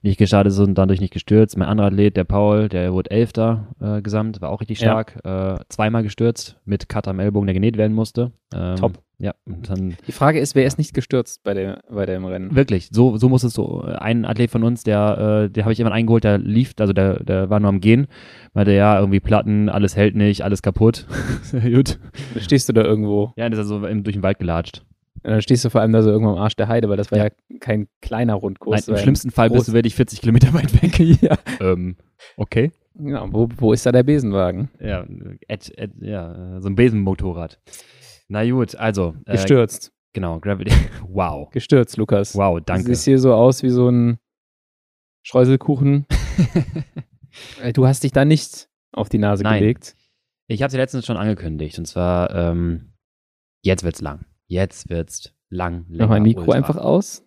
nicht gestartet ist und dadurch nicht gestürzt. Mein anderer Athlet, der Paul, der wurde Elfter äh, gesamt, war auch richtig Ja. stark, äh, zweimal gestürzt mit Cut am Ellbogen, der genäht werden musste. Ähm, Top. Ja, und dann Die Frage ist, wer ist nicht gestürzt bei, der, bei dem Rennen? wirklich, so, so muss es so. Ein Athlet von uns, der, äh, der habe ich jemand eingeholt, der lief, also der, der war nur am Gehen, meinte, ja, irgendwie Platten, alles hält nicht, alles kaputt. Gut. Stehst du da irgendwo? Ja, dann ist so im, durch den Wald gelatscht. Und dann stehst du vor allem da so irgendwo am Arsch der Heide, weil das war ja, kein kleiner Rundkurs. Nein, das Im ja schlimmsten Fall bist du wirklich 40 Kilometer weit weg. ja. ähm, okay. ja wo, wo ist da der Besenwagen? Ja, et, et, ja, so ein Besenmotorrad. Na gut, also. Äh, Gestürzt. genau, Gravity. Wow. Gestürzt, Lukas. Wow, danke. Siehst hier so aus wie so ein Streuselkuchen. Äh, Du hast dich da nicht auf die Nase Nein. gelegt. ich habe sie letztens schon angekündigt und zwar, ähm, jetzt wird's lang. Jetzt wird's lang. Mach mein Mikro ultra. einfach aus.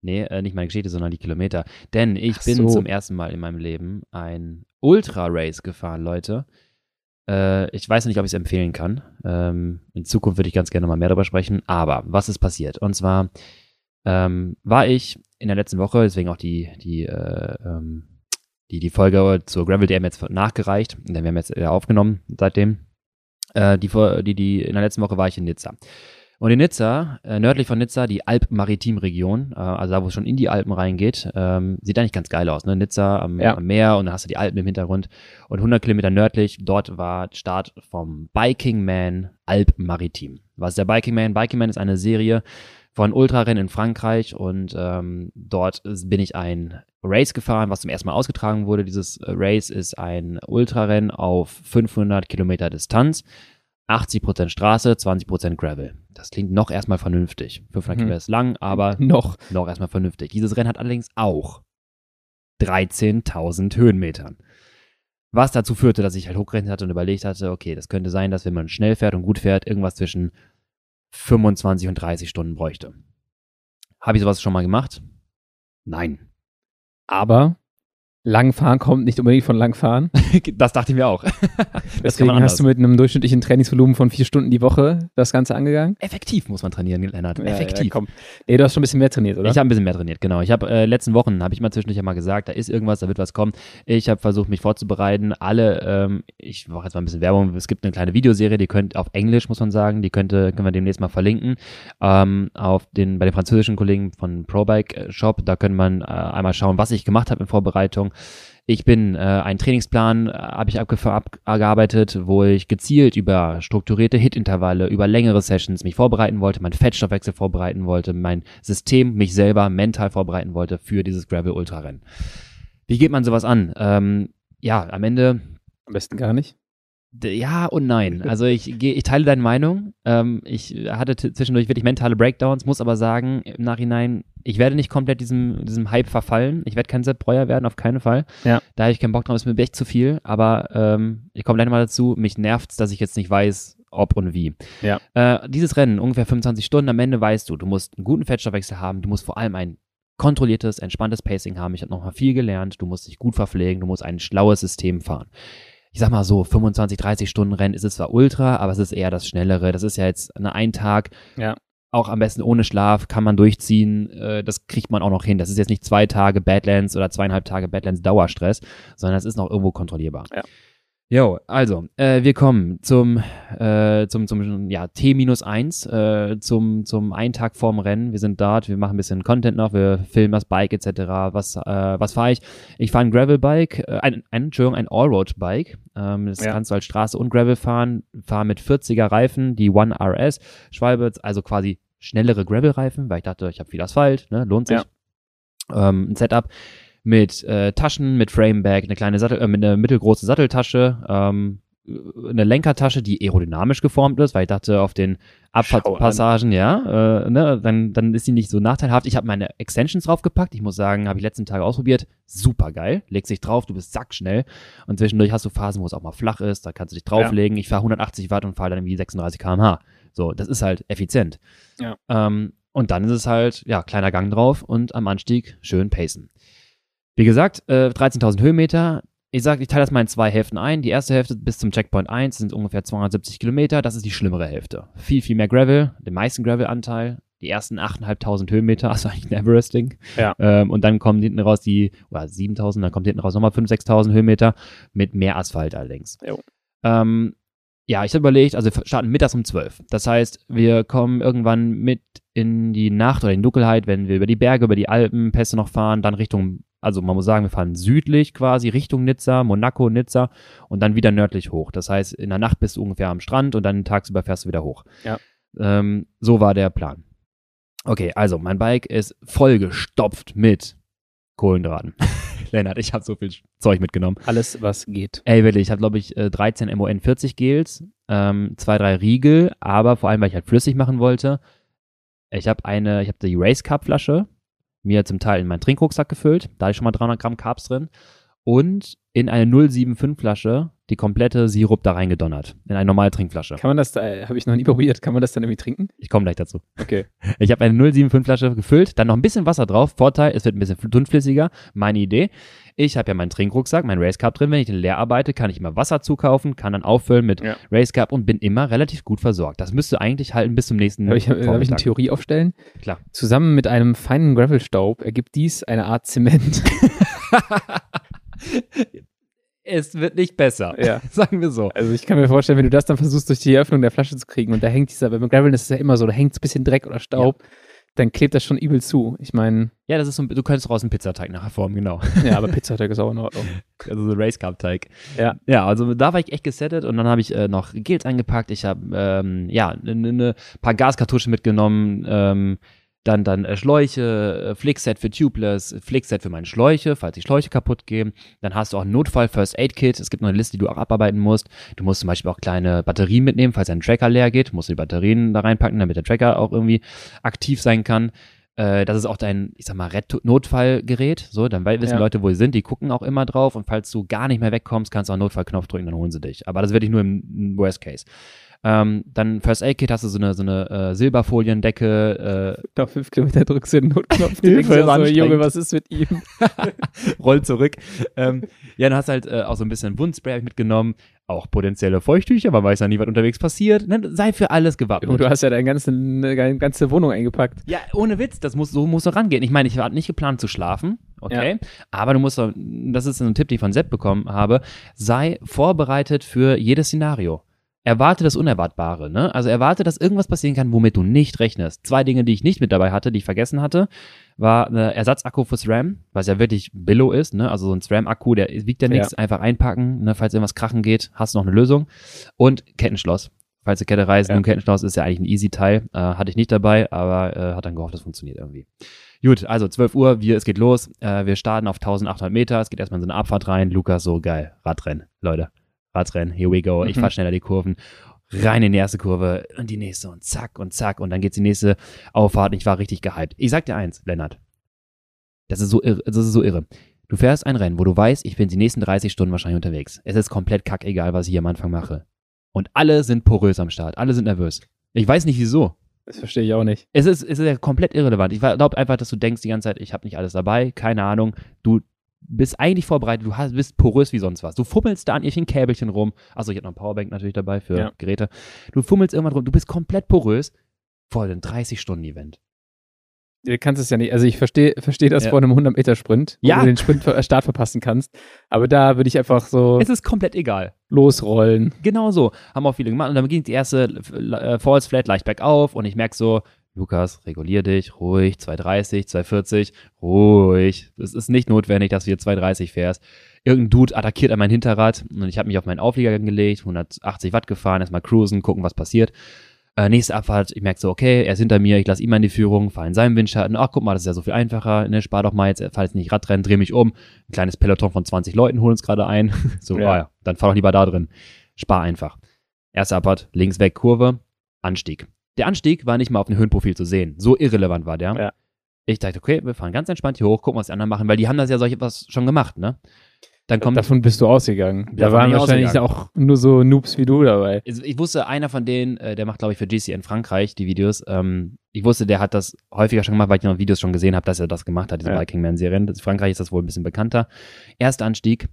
Nee, äh, nicht meine Geschichte, sondern die Kilometer. Denn ich Ach bin so. zum ersten Mal in meinem Leben ein Ultra-Race gefahren, Leute. Äh, ich weiß nicht, ob ich es empfehlen kann. Ähm, in Zukunft würde ich ganz gerne mal mehr darüber sprechen. Aber was ist passiert? Und zwar ähm, war ich in der letzten Woche, deswegen auch die, die, äh, ähm, die, die Folge zur Gravel DM jetzt nachgereicht, denn wir haben jetzt äh, aufgenommen seitdem. Äh, die, die, die, in der letzten Woche war ich in Nizza. Und in Nizza, äh, nördlich von Nizza, die Alp-Maritim-Region, äh, also da, wo es schon in die Alpen reingeht, ähm, sieht eigentlich ganz geil aus, ne? Nizza am, Ja. am Meer und dann hast du die Alpen im Hintergrund. Und 100 Kilometer nördlich, dort war Start vom Biking Man Alp-Maritim. Was ist der Biking Man? Biking Man ist eine Serie von Ultrarennen in Frankreich und ähm, dort bin ich ein Race gefahren, was zum ersten Mal ausgetragen wurde. Dieses äh, Race ist ein Ultrarennen auf 500 Kilometer Distanz. 80% Straße, 20% Gravel. Das klingt noch erstmal vernünftig. 500 Mhm. Kilometer ist lang, aber Noch. noch erstmal vernünftig. Dieses Rennen hat allerdings auch 13.000 Höhenmetern. Was dazu führte, dass ich halt hochgerechnet hatte und überlegt hatte, okay, das könnte sein, dass wenn man schnell fährt und gut fährt, irgendwas zwischen 25 und 30 Stunden bräuchte. Habe ich sowas schon mal gemacht? Nein. Aber Langfahren kommt nicht unbedingt von Langfahren. Das dachte ich mir auch. Deswegen hast du mit einem durchschnittlichen Trainingsvolumen von vier Stunden die Woche das Ganze angegangen. Effektiv muss man trainieren, Lennart. Ja, Effektiv. Ja, komm. Nee, du hast schon ein bisschen mehr trainiert, oder? Ich habe ein bisschen mehr trainiert, genau. Ich habe äh, letzten Wochen, habe ich mal zwischendurch mal gesagt, da ist irgendwas, da wird was kommen. Ich habe versucht, mich vorzubereiten. Alle, ähm, ich mache jetzt mal ein bisschen Werbung. Es gibt eine kleine Videoserie, die könnt auf Englisch, muss man sagen, die könnte, können wir demnächst mal verlinken. Ähm, auf den, bei den französischen Kollegen von ProBike Shop, da kann man äh, einmal schauen, was ich gemacht habe in Vorbereitung. Ich bin äh, einen Trainingsplan äh, habe ich abgearbeitet, wo ich gezielt über strukturierte Hit-Intervalle, über längere Sessions mich vorbereiten wollte, meinen Fettstoffwechsel vorbereiten wollte, mein System, mich selber mental vorbereiten wollte für dieses Gravel Ultra Rennen. Wie geht man sowas an? Ähm, ja, am Ende Am besten gar nicht. Ja und nein. Also ich, ich teile deine Meinung. Ähm, ich hatte zwischendurch wirklich mentale Breakdowns, muss aber sagen, im Nachhinein, ich werde nicht komplett diesem, diesem Hype verfallen. Ich werde kein Sepp Breuer werden, auf keinen Fall. Ja. Da habe ich keinen Bock drauf, ist mir echt zu viel. Aber ähm, ich komme gleich mal dazu, mich nervt's, dass ich jetzt nicht weiß, ob und wie. Ja. Äh, dieses Rennen, ungefähr 25 Stunden, am Ende weißt du, du musst einen guten Fettstoffwechsel haben, du musst vor allem ein kontrolliertes, entspanntes Pacing haben. Ich habe nochmal viel gelernt, du musst dich gut verpflegen, du musst ein schlaues System fahren. Ich sag mal so, 25, 30 Stunden Rennen ist es zwar Ultra, aber es ist eher das Schnellere. Das ist ja jetzt eine ein Tag. Ja. Auch am besten ohne Schlaf, kann man durchziehen. Äh, das kriegt man auch noch hin. Das ist jetzt nicht zwei Tage Badlands oder zweieinhalb Tage Badlands Dauerstress, sondern es ist noch irgendwo kontrollierbar. Ja. Jo, also, äh, wir kommen zum, äh, zum, zum ja, T-1, äh, zum, zum einen Tag vorm Rennen. Wir sind dort, wir machen ein bisschen Content noch, wir filmen das Bike etc. Was, äh, was fahre ich? Ich fahre ein Gravel-Bike, äh, ein, ein, Entschuldigung, ein Allroad-Bike. Ähm, das Ja. kannst du als Straße und Gravel fahren. Fahre mit 40er Reifen, die One RS. Schwalbe, also quasi schnellere Gravel-Reifen, weil ich dachte, ich habe viel Asphalt, ne, lohnt sich. Ähm, ein Setup mit äh, Taschen, mit Framebag, eine kleine Sattel, äh, mit einer mittelgroße Satteltasche, ähm, eine Lenkertasche, die aerodynamisch geformt ist, weil ich dachte, auf den Abfahrtspassagen, ja, äh, ne, dann, dann ist sie nicht so nachteilhaft. Ich habe meine Extensions draufgepackt. Ich muss sagen, habe ich letzten Tage ausprobiert. Super geil. Legst dich drauf, du bist sackschnell. Und zwischendurch hast du Phasen, wo es auch mal flach ist. Da kannst du dich drauflegen. Ich fahre 180 Watt und fahre dann irgendwie 36 km/h. So, das ist halt effizient. Ja. Ähm, und dann ist es halt, ja, kleiner Gang drauf und am Anstieg schön pacen. Wie gesagt, äh, 13.000 Höhenmeter. Ich sage, ich teile das mal in zwei Hälften ein. Die erste Hälfte bis zum Checkpoint 1 sind ungefähr 270 Kilometer. Das ist die schlimmere Hälfte. Viel, viel mehr Gravel, den meisten Gravel-Anteil. Die ersten 8.500 Höhenmeter, also eigentlich ein Everesting. Ja. Ähm, und dann kommen hinten raus die, oder 7.000, dann kommt hinten raus nochmal 5.000, 6.000 Höhenmeter mit mehr Asphalt allerdings. Jo. Ähm, ja, ich habe überlegt, also wir starten mittags um 12. Das heißt, wir kommen irgendwann mit in die Nacht oder in die Dunkelheit, wenn wir über die Berge, über die Alpen, Pässe noch fahren, dann Richtung, also man muss sagen, wir fahren südlich quasi, Richtung Nizza, Monaco, Nizza und dann wieder nördlich hoch. Das heißt, in der Nacht bist du ungefähr am Strand und dann tagsüber fährst du wieder hoch. Ja. Ähm, so war der Plan. Okay, also mein Bike ist vollgestopft mit Kohlenhydraten. Lennart, ich habe so viel Zeug mitgenommen. Alles, was geht. Ey, wirklich, ich habe, glaube ich, äh, 13 MON 40 Gels, ähm, zwei, drei Riegel, aber vor allem, weil ich halt flüssig machen wollte. Ich habe eine, ich habe die Race Cup Flasche mir zum Teil in meinen Trinkrucksack gefüllt, da hatte ich schon mal 300 Gramm Carbs drin und in eine 075 Flasche die komplette Sirup da reingedonnert, in eine normale Trinkflasche. Kann man das da, habe ich noch nie probiert, kann man das dann irgendwie trinken? Ich komme gleich dazu. Okay. Ich habe eine 075 Flasche gefüllt, dann noch ein bisschen Wasser drauf. Vorteil, es wird ein bisschen dünnflüssiger. Meine Idee. Ich habe ja meinen Trinkrucksack, meinen Race Cup drin. Wenn ich den leer arbeite, kann ich immer Wasser zukaufen, kann dann auffüllen mit Ja. Race Cup und bin immer relativ gut versorgt. Das müsste eigentlich halten bis zum nächsten Darf ich, darf ich eine. Theorie aufstellen? Klar. Zusammen mit einem feinen Gravelstaub ergibt dies eine Art Zement. Es wird nicht besser. Ja. Sagen wir so. Also ich kann mir vorstellen, wenn du das dann versuchst, durch die Öffnung der Flasche zu kriegen und da hängt dieser, beim Graveln ist es ja immer so, da hängt ein bisschen Dreck oder Staub, dann klebt das schon übel zu. Ich meine, Ja, das ist so, ein- du könntest raus einen Pizzateig nachher formen, genau. ja, aber Pizzateig ist auch in Ordnung. Also so Race Cup Teig. Ja. Ja, also da war ich echt gesettet und dann habe ich äh, noch Gels eingepackt. Ich habe ähm, ja eine ne, ne paar Gaskartuschen mitgenommen. Ähm, dann dann äh, Schläuche, äh, Flickset für Tubeless, Flickset für meine Schläuche, falls die Schläuche kaputt gehen. Dann hast du auch ein Notfall First Aid Kit. Es gibt noch eine Liste, die du auch abarbeiten musst. Du musst zum Beispiel auch kleine Batterien mitnehmen, falls dein Tracker leer geht. Musst du die Batterien da reinpacken, damit der Tracker auch irgendwie aktiv sein kann. Äh, das ist auch dein, ich sag mal, Ret- Notfallgerät. So, dann wissen Ja. Leute, wo sie sind. Die gucken auch immer drauf. Und falls du gar nicht mehr wegkommst, kannst du auch einen Notfallknopf drücken, dann holen sie dich. Aber das wirklich nur im, im Worst Case. Ähm, dann First Aid Kit hast du so eine, so eine äh, Silberfoliendecke, äh, Nach fünf Kilometer drückst du den Notknopf. Hilfe, so. Junge, was ist mit ihm? rollt zurück. ähm, ja, dann hast du halt äh, auch so ein bisschen Wundspray mitgenommen. Auch potenzielle Feuchttücher, man weiß ja nie, was unterwegs passiert. Ne? Sei für alles gewappnet. Du hast ja deine ganze, deine ganze Wohnung eingepackt. Ja, ohne Witz, das muss, so musst du rangehen. Ich meine, ich hatte nicht geplant zu schlafen, okay? Aber du musst, doch- das ist ein Tipp, den ich von Sepp bekommen habe, sei vorbereitet für jedes Szenario. Erwarte das Unerwartbare, ne? Also erwarte, dass irgendwas passieren kann, womit du nicht rechnest. Zwei Dinge, die ich nicht mit dabei hatte, die ich vergessen hatte, war ein Ersatzakku fürs RAM, was ja wirklich Billo ist, ne? Also so ein SRAM-Akku, der wiegt ja Ja. nichts, einfach einpacken, ne? Falls irgendwas krachen geht, hast du noch eine Lösung. Und Kettenschloss. Falls die Kette reißt, Ja. nun Kettenschloss ist ja eigentlich ein Easy-Teil. Äh, hatte ich nicht dabei, aber äh, hat dann gehofft, das funktioniert irgendwie. Gut, also 12 Uhr, wir, es geht los. Äh, wir starten auf 1800 Meter. Es geht erstmal in so eine Abfahrt rein. Lukas, so geil. Radrennen, Leute. Radrennen, here we go. Ich Mhm. fahr schneller die Kurven. Rein in die erste Kurve und die nächste und zack und zack. Und dann geht's die nächste Auffahrt. Ich war richtig gehypt. Ich sag dir eins, Lennart. Das ist so irre. Das ist so irre. Du fährst ein Rennen, wo du weißt, ich bin die nächsten 30 Stunden wahrscheinlich unterwegs. Es ist komplett kackegal, was ich hier am Anfang mache. Und alle sind porös am Start. Alle sind nervös. Ich weiß nicht wieso. Das verstehe ich auch nicht. Es ist, es ist ja komplett irrelevant. Ich glaube einfach, dass du denkst die ganze Zeit, ich habe nicht alles dabei, keine Ahnung. Du bist eigentlich vorbereitet, du hast, bist porös wie sonst was. Du fummelst da an irgendwelchen Käbelchen rum. Achso, ich habe noch ein Powerbank natürlich dabei für Ja. Geräte. Du fummelst irgendwann rum, du bist komplett porös vor einem 30-Stunden-Event. Du kannst es ja nicht, also ich verstehe versteh das Ja. vor einem 100-Meter-Sprint, wo Ja. du den Sprint Start verpassen kannst. Aber da würde ich einfach so Es ist komplett egal. losrollen. Genau so. Haben auch viele gemacht. Und dann ging die erste äh, Falls Flat leicht bergauf und ich merke so, Lukas, regulier dich, ruhig, 230, 240, ruhig. Es ist nicht notwendig, dass du hier 230 fährst. Irgendein Dude attackiert an mein Hinterrad und ich habe mich auf meinen Auflieger gelegt, 180 Watt gefahren, erstmal cruisen, gucken, was passiert. Äh, nächste Abfahrt, ich merke so, okay, er ist hinter mir, ich lasse ihm mal in die Führung, fahre in seinem Windschatten. Ach, guck mal, das ist ja so viel einfacher. Ne, spar doch mal jetzt, fahr jetzt nicht Radrennen, dreh mich um. Ein kleines Peloton von 20 Leuten holen uns gerade ein. so, Ja. ah ja, dann fahr doch lieber da drin. Spar einfach. Erste Abfahrt, links weg, Kurve, Anstieg. Der Anstieg war nicht mal auf dem Höhenprofil zu sehen. So irrelevant war der. Ja. Ich dachte, okay, wir fahren ganz entspannt hier hoch, gucken, was die anderen machen, weil die haben das ja solch was schon gemacht, ne? Dann kommt, Davon bist du ausgegangen. Da waren wahrscheinlich ausgegangen. auch nur so Noobs wie du dabei. ich wusste, einer von denen, äh, der macht, glaube ich, für GC in Frankreich die Videos. Ähm, ich wusste, der hat das häufiger schon gemacht, weil ich noch Videos schon gesehen habe, dass er das gemacht hat, diese Ja. Viking Man-Serien. In Frankreich ist das wohl ein bisschen bekannter. Erster Anstieg,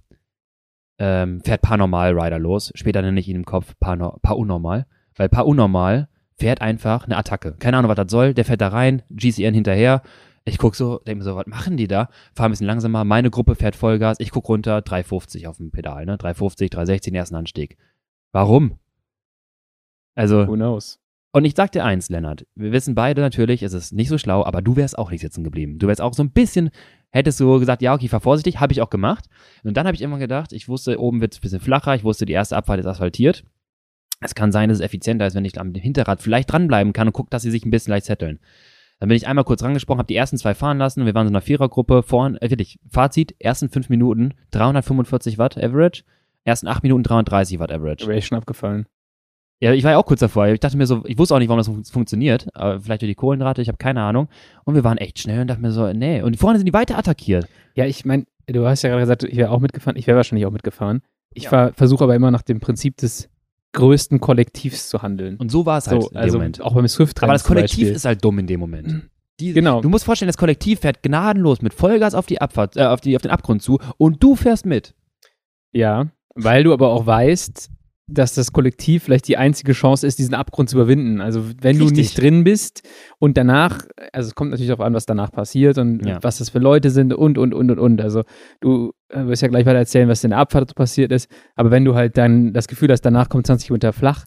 ähm, fährt Paranormal Rider los. Später nenne ich ihn im Kopf Par, Par Unnormal. Weil Par Unnormal fährt einfach eine Attacke. Keine Ahnung, was das soll. Der fährt da rein, GCN hinterher. Ich guck so, denke mir so, was machen die da? Fahr ein bisschen langsamer. Meine Gruppe fährt Vollgas. Ich guck runter, 350 auf dem Pedal, ne? 350, 360, den ersten Anstieg. Warum? Also, Who knows? und ich sag dir eins, Lennart. Wir wissen beide natürlich, es ist nicht so schlau, aber du wärst auch nicht sitzen geblieben. Du wärst auch so ein bisschen, hättest du gesagt, ja, okay, fahr vorsichtig, habe ich auch gemacht. Und dann habe ich immer gedacht, ich wusste, oben wird es ein bisschen flacher, ich wusste, die erste Abfahrt ist asphaltiert. Es kann sein, dass es effizienter ist, wenn ich am Hinterrad vielleicht dranbleiben kann und guck, dass sie sich ein bisschen leicht zetteln. Dann bin ich einmal kurz rangesprochen, habe die ersten zwei fahren lassen. Wir waren so in einer Vierergruppe. Vorhin, äh, wirklich, Fazit, ersten fünf Minuten 345 Watt Average, ersten acht Minuten 330 Watt Average. Da wäre ich schon abgefallen. Ja, ich war ja auch kurz davor. Ich dachte mir so, ich wusste auch nicht, warum das fun funktioniert. Aber vielleicht durch die Kohlenrate, ich habe keine Ahnung. Und wir waren echt schnell und dachte mir so, nee. Und vorne sind die weiter attackiert. Ja, ich meine, du hast ja gerade gesagt, ich wäre auch mitgefahren. Ich wäre wahrscheinlich auch mitgefahren. Ich Ja. versuche aber immer nach dem Prinzip des größten Kollektivs zu handeln. Und so war es halt so, in dem also Moment. auch beim Swift Aber das Kollektiv ist halt dumm in dem Moment. Die, Genau. Du musst vorstellen, das Kollektiv fährt gnadenlos mit Vollgas auf die Abfahrt, äh, auf, die, auf den Abgrund zu und du fährst mit. Ja, weil du aber auch weißt, dass das Kollektiv vielleicht die einzige Chance ist, diesen Abgrund zu überwinden. Also wenn du Richtig. nicht drin bist und danach, also es kommt natürlich darauf an, was danach passiert und Ja. was das für Leute sind und, und, und, und, und. Also du äh, wirst ja gleich weiter erzählen, was in der Abfahrt passiert ist. Aber wenn du halt dann das Gefühl hast, danach kommt 20 Meter flach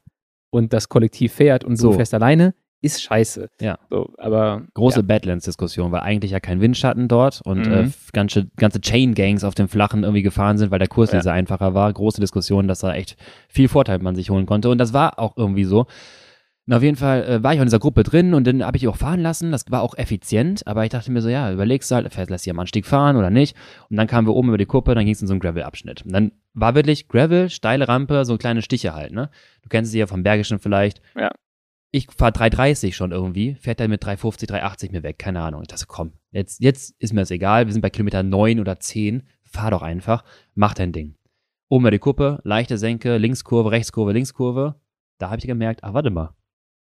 und das Kollektiv fährt und So. du fährst alleine, ist scheiße. Ja. So, aber Große Badlands-Diskussion, weil eigentlich ja kein Windschatten dort und Mhm. äh, ganze, ganze Chain-Gangs auf dem Flachen irgendwie gefahren sind, weil der Kurs Ja. dieser einfacher war. Große Diskussion, dass da echt viel Vorteil man sich holen konnte. Und das war auch irgendwie so. Und auf jeden Fall äh, war ich auch in dieser Gruppe drin und dann habe ich auch fahren lassen. Das war auch effizient, aber ich dachte mir so, ja, überlegst du halt, fährst, lässt sie am Anstieg fahren oder nicht. Und dann kamen wir oben über die Kuppe, dann ging es in so einen Gravel-Abschnitt. Und dann war wirklich Gravel, steile Rampe, so kleine Stiche halt, ne? Du kennst sie ja vom Bergischen vielleicht. Ja. Ich fahre 330 schon irgendwie, fährt er mit 350, 380 mir weg, keine Ahnung. Ich dachte, komm, jetzt, jetzt ist mir das egal, wir sind bei Kilometer 9 oder 10, fahr doch einfach, mach dein Ding. Oben über die Kuppe, leichte Senke, Linkskurve, Rechtskurve, Linkskurve. Da habe ich gemerkt, ach, warte mal,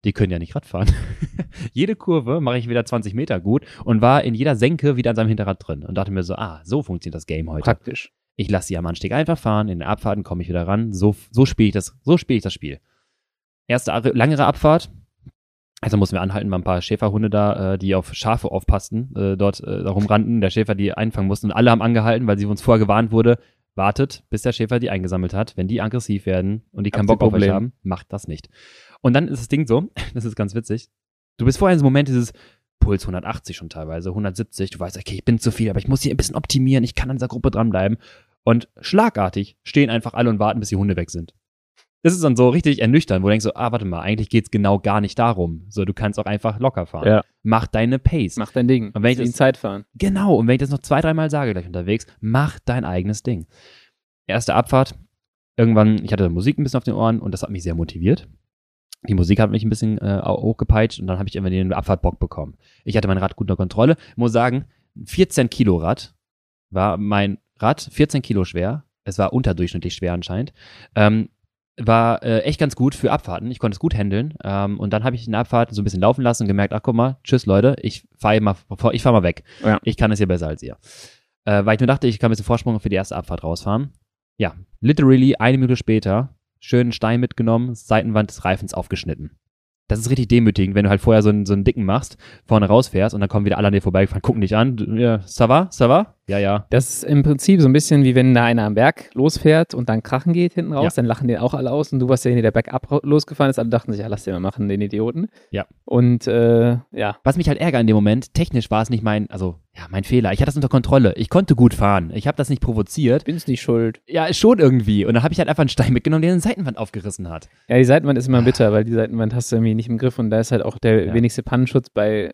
die können ja nicht Rad fahren. Jede Kurve mache ich wieder 20 Meter gut und war in jeder Senke wieder an seinem Hinterrad drin und dachte mir so, ah, so funktioniert das Game heute. praktisch. Ich lasse sie am Anstieg einfach fahren, in den Abfahrten komme ich wieder ran. So, so spiele ich das, so spiele ich das Spiel. Erste langere Abfahrt. Also mussten wir anhalten, waren ein paar Schäferhunde da, äh, die auf Schafe aufpassten, äh, dort äh, da rumrannten, der Schäfer die einfangen mussten und alle haben angehalten, weil sie uns vorher gewarnt wurde, wartet, bis der Schäfer die eingesammelt hat. Wenn die aggressiv werden und die keinen Bock auf euch haben, macht das nicht. Und dann ist das Ding so, das ist ganz witzig, du bist vorher in so einem Moment dieses Puls 180 schon teilweise, 170, du weißt, okay, ich bin zu viel, aber ich muss hier ein bisschen optimieren, ich kann an dieser Gruppe dranbleiben. Und schlagartig stehen einfach alle und warten, bis die Hunde weg sind. Das ist dann so richtig ernüchternd, wo du denkst so, ah, warte mal, eigentlich geht's genau gar nicht darum. So, du kannst auch einfach locker fahren. Ja. Mach deine Pace. Mach dein Ding. Und wenn ich in das- Zeit fahren. Genau, und wenn ich das noch zwei, dreimal sage gleich unterwegs, mach dein eigenes Ding. Erste Abfahrt, irgendwann, ich hatte Musik ein bisschen auf den Ohren und das hat mich sehr motiviert. Die Musik hat mich ein bisschen äh, hochgepeitscht und dann habe ich immer den Abfahrtbock bekommen. Ich hatte mein Rad gut unter Kontrolle. Muss sagen, 14 Kilo Rad war mein Rad, 14 Kilo schwer. Es war unterdurchschnittlich schwer anscheinend. Ähm, war äh, echt ganz gut für Abfahrten. Ich konnte es gut handeln. Ähm, und dann habe ich der Abfahrt so ein bisschen laufen lassen und gemerkt, ach guck mal, tschüss Leute, ich fahre mal, ich fahr mal weg. Ja. Ich kann es hier besser als ihr. äh, weil ich nur dachte, ich kann ein bisschen Vorsprung für die erste Abfahrt rausfahren. Ja, literally eine Minute später, schönen Stein mitgenommen, Seitenwand des Reifens aufgeschnitten. Das ist richtig demütigend, wenn du halt vorher so einen, so einen dicken machst, vorne rausfährst und dann kommen wieder alle an dir vorbeigefahren, gucken dich an. Ja, ça va, ça va? Ja, ja. Das ist im Prinzip so ein bisschen wie wenn da einer am Berg losfährt und dann krachen geht hinten raus, Ja. dann lachen den auch alle aus und du warst derjenige, der bergab losgefahren ist, alle dachten sich, ja, lass den mal machen, den Idioten. Ja. Und äh, ja, Was mich halt ärgert in dem Moment, technisch war es nicht mein, also, ja, mein Fehler. Ich hatte das unter Kontrolle. Ich konnte gut fahren. Ich habe das nicht provoziert. bin's nicht schuld. Ja, schon irgendwie. Und dann habe ich halt einfach einen Stein mitgenommen, der eine Seitenwand aufgerissen hat. Ja, die Seitenwand ist immer bitter, weil die Seitenwand hast du irgendwie nicht im Griff und da ist halt auch der Ja. wenigste Pannenschutz bei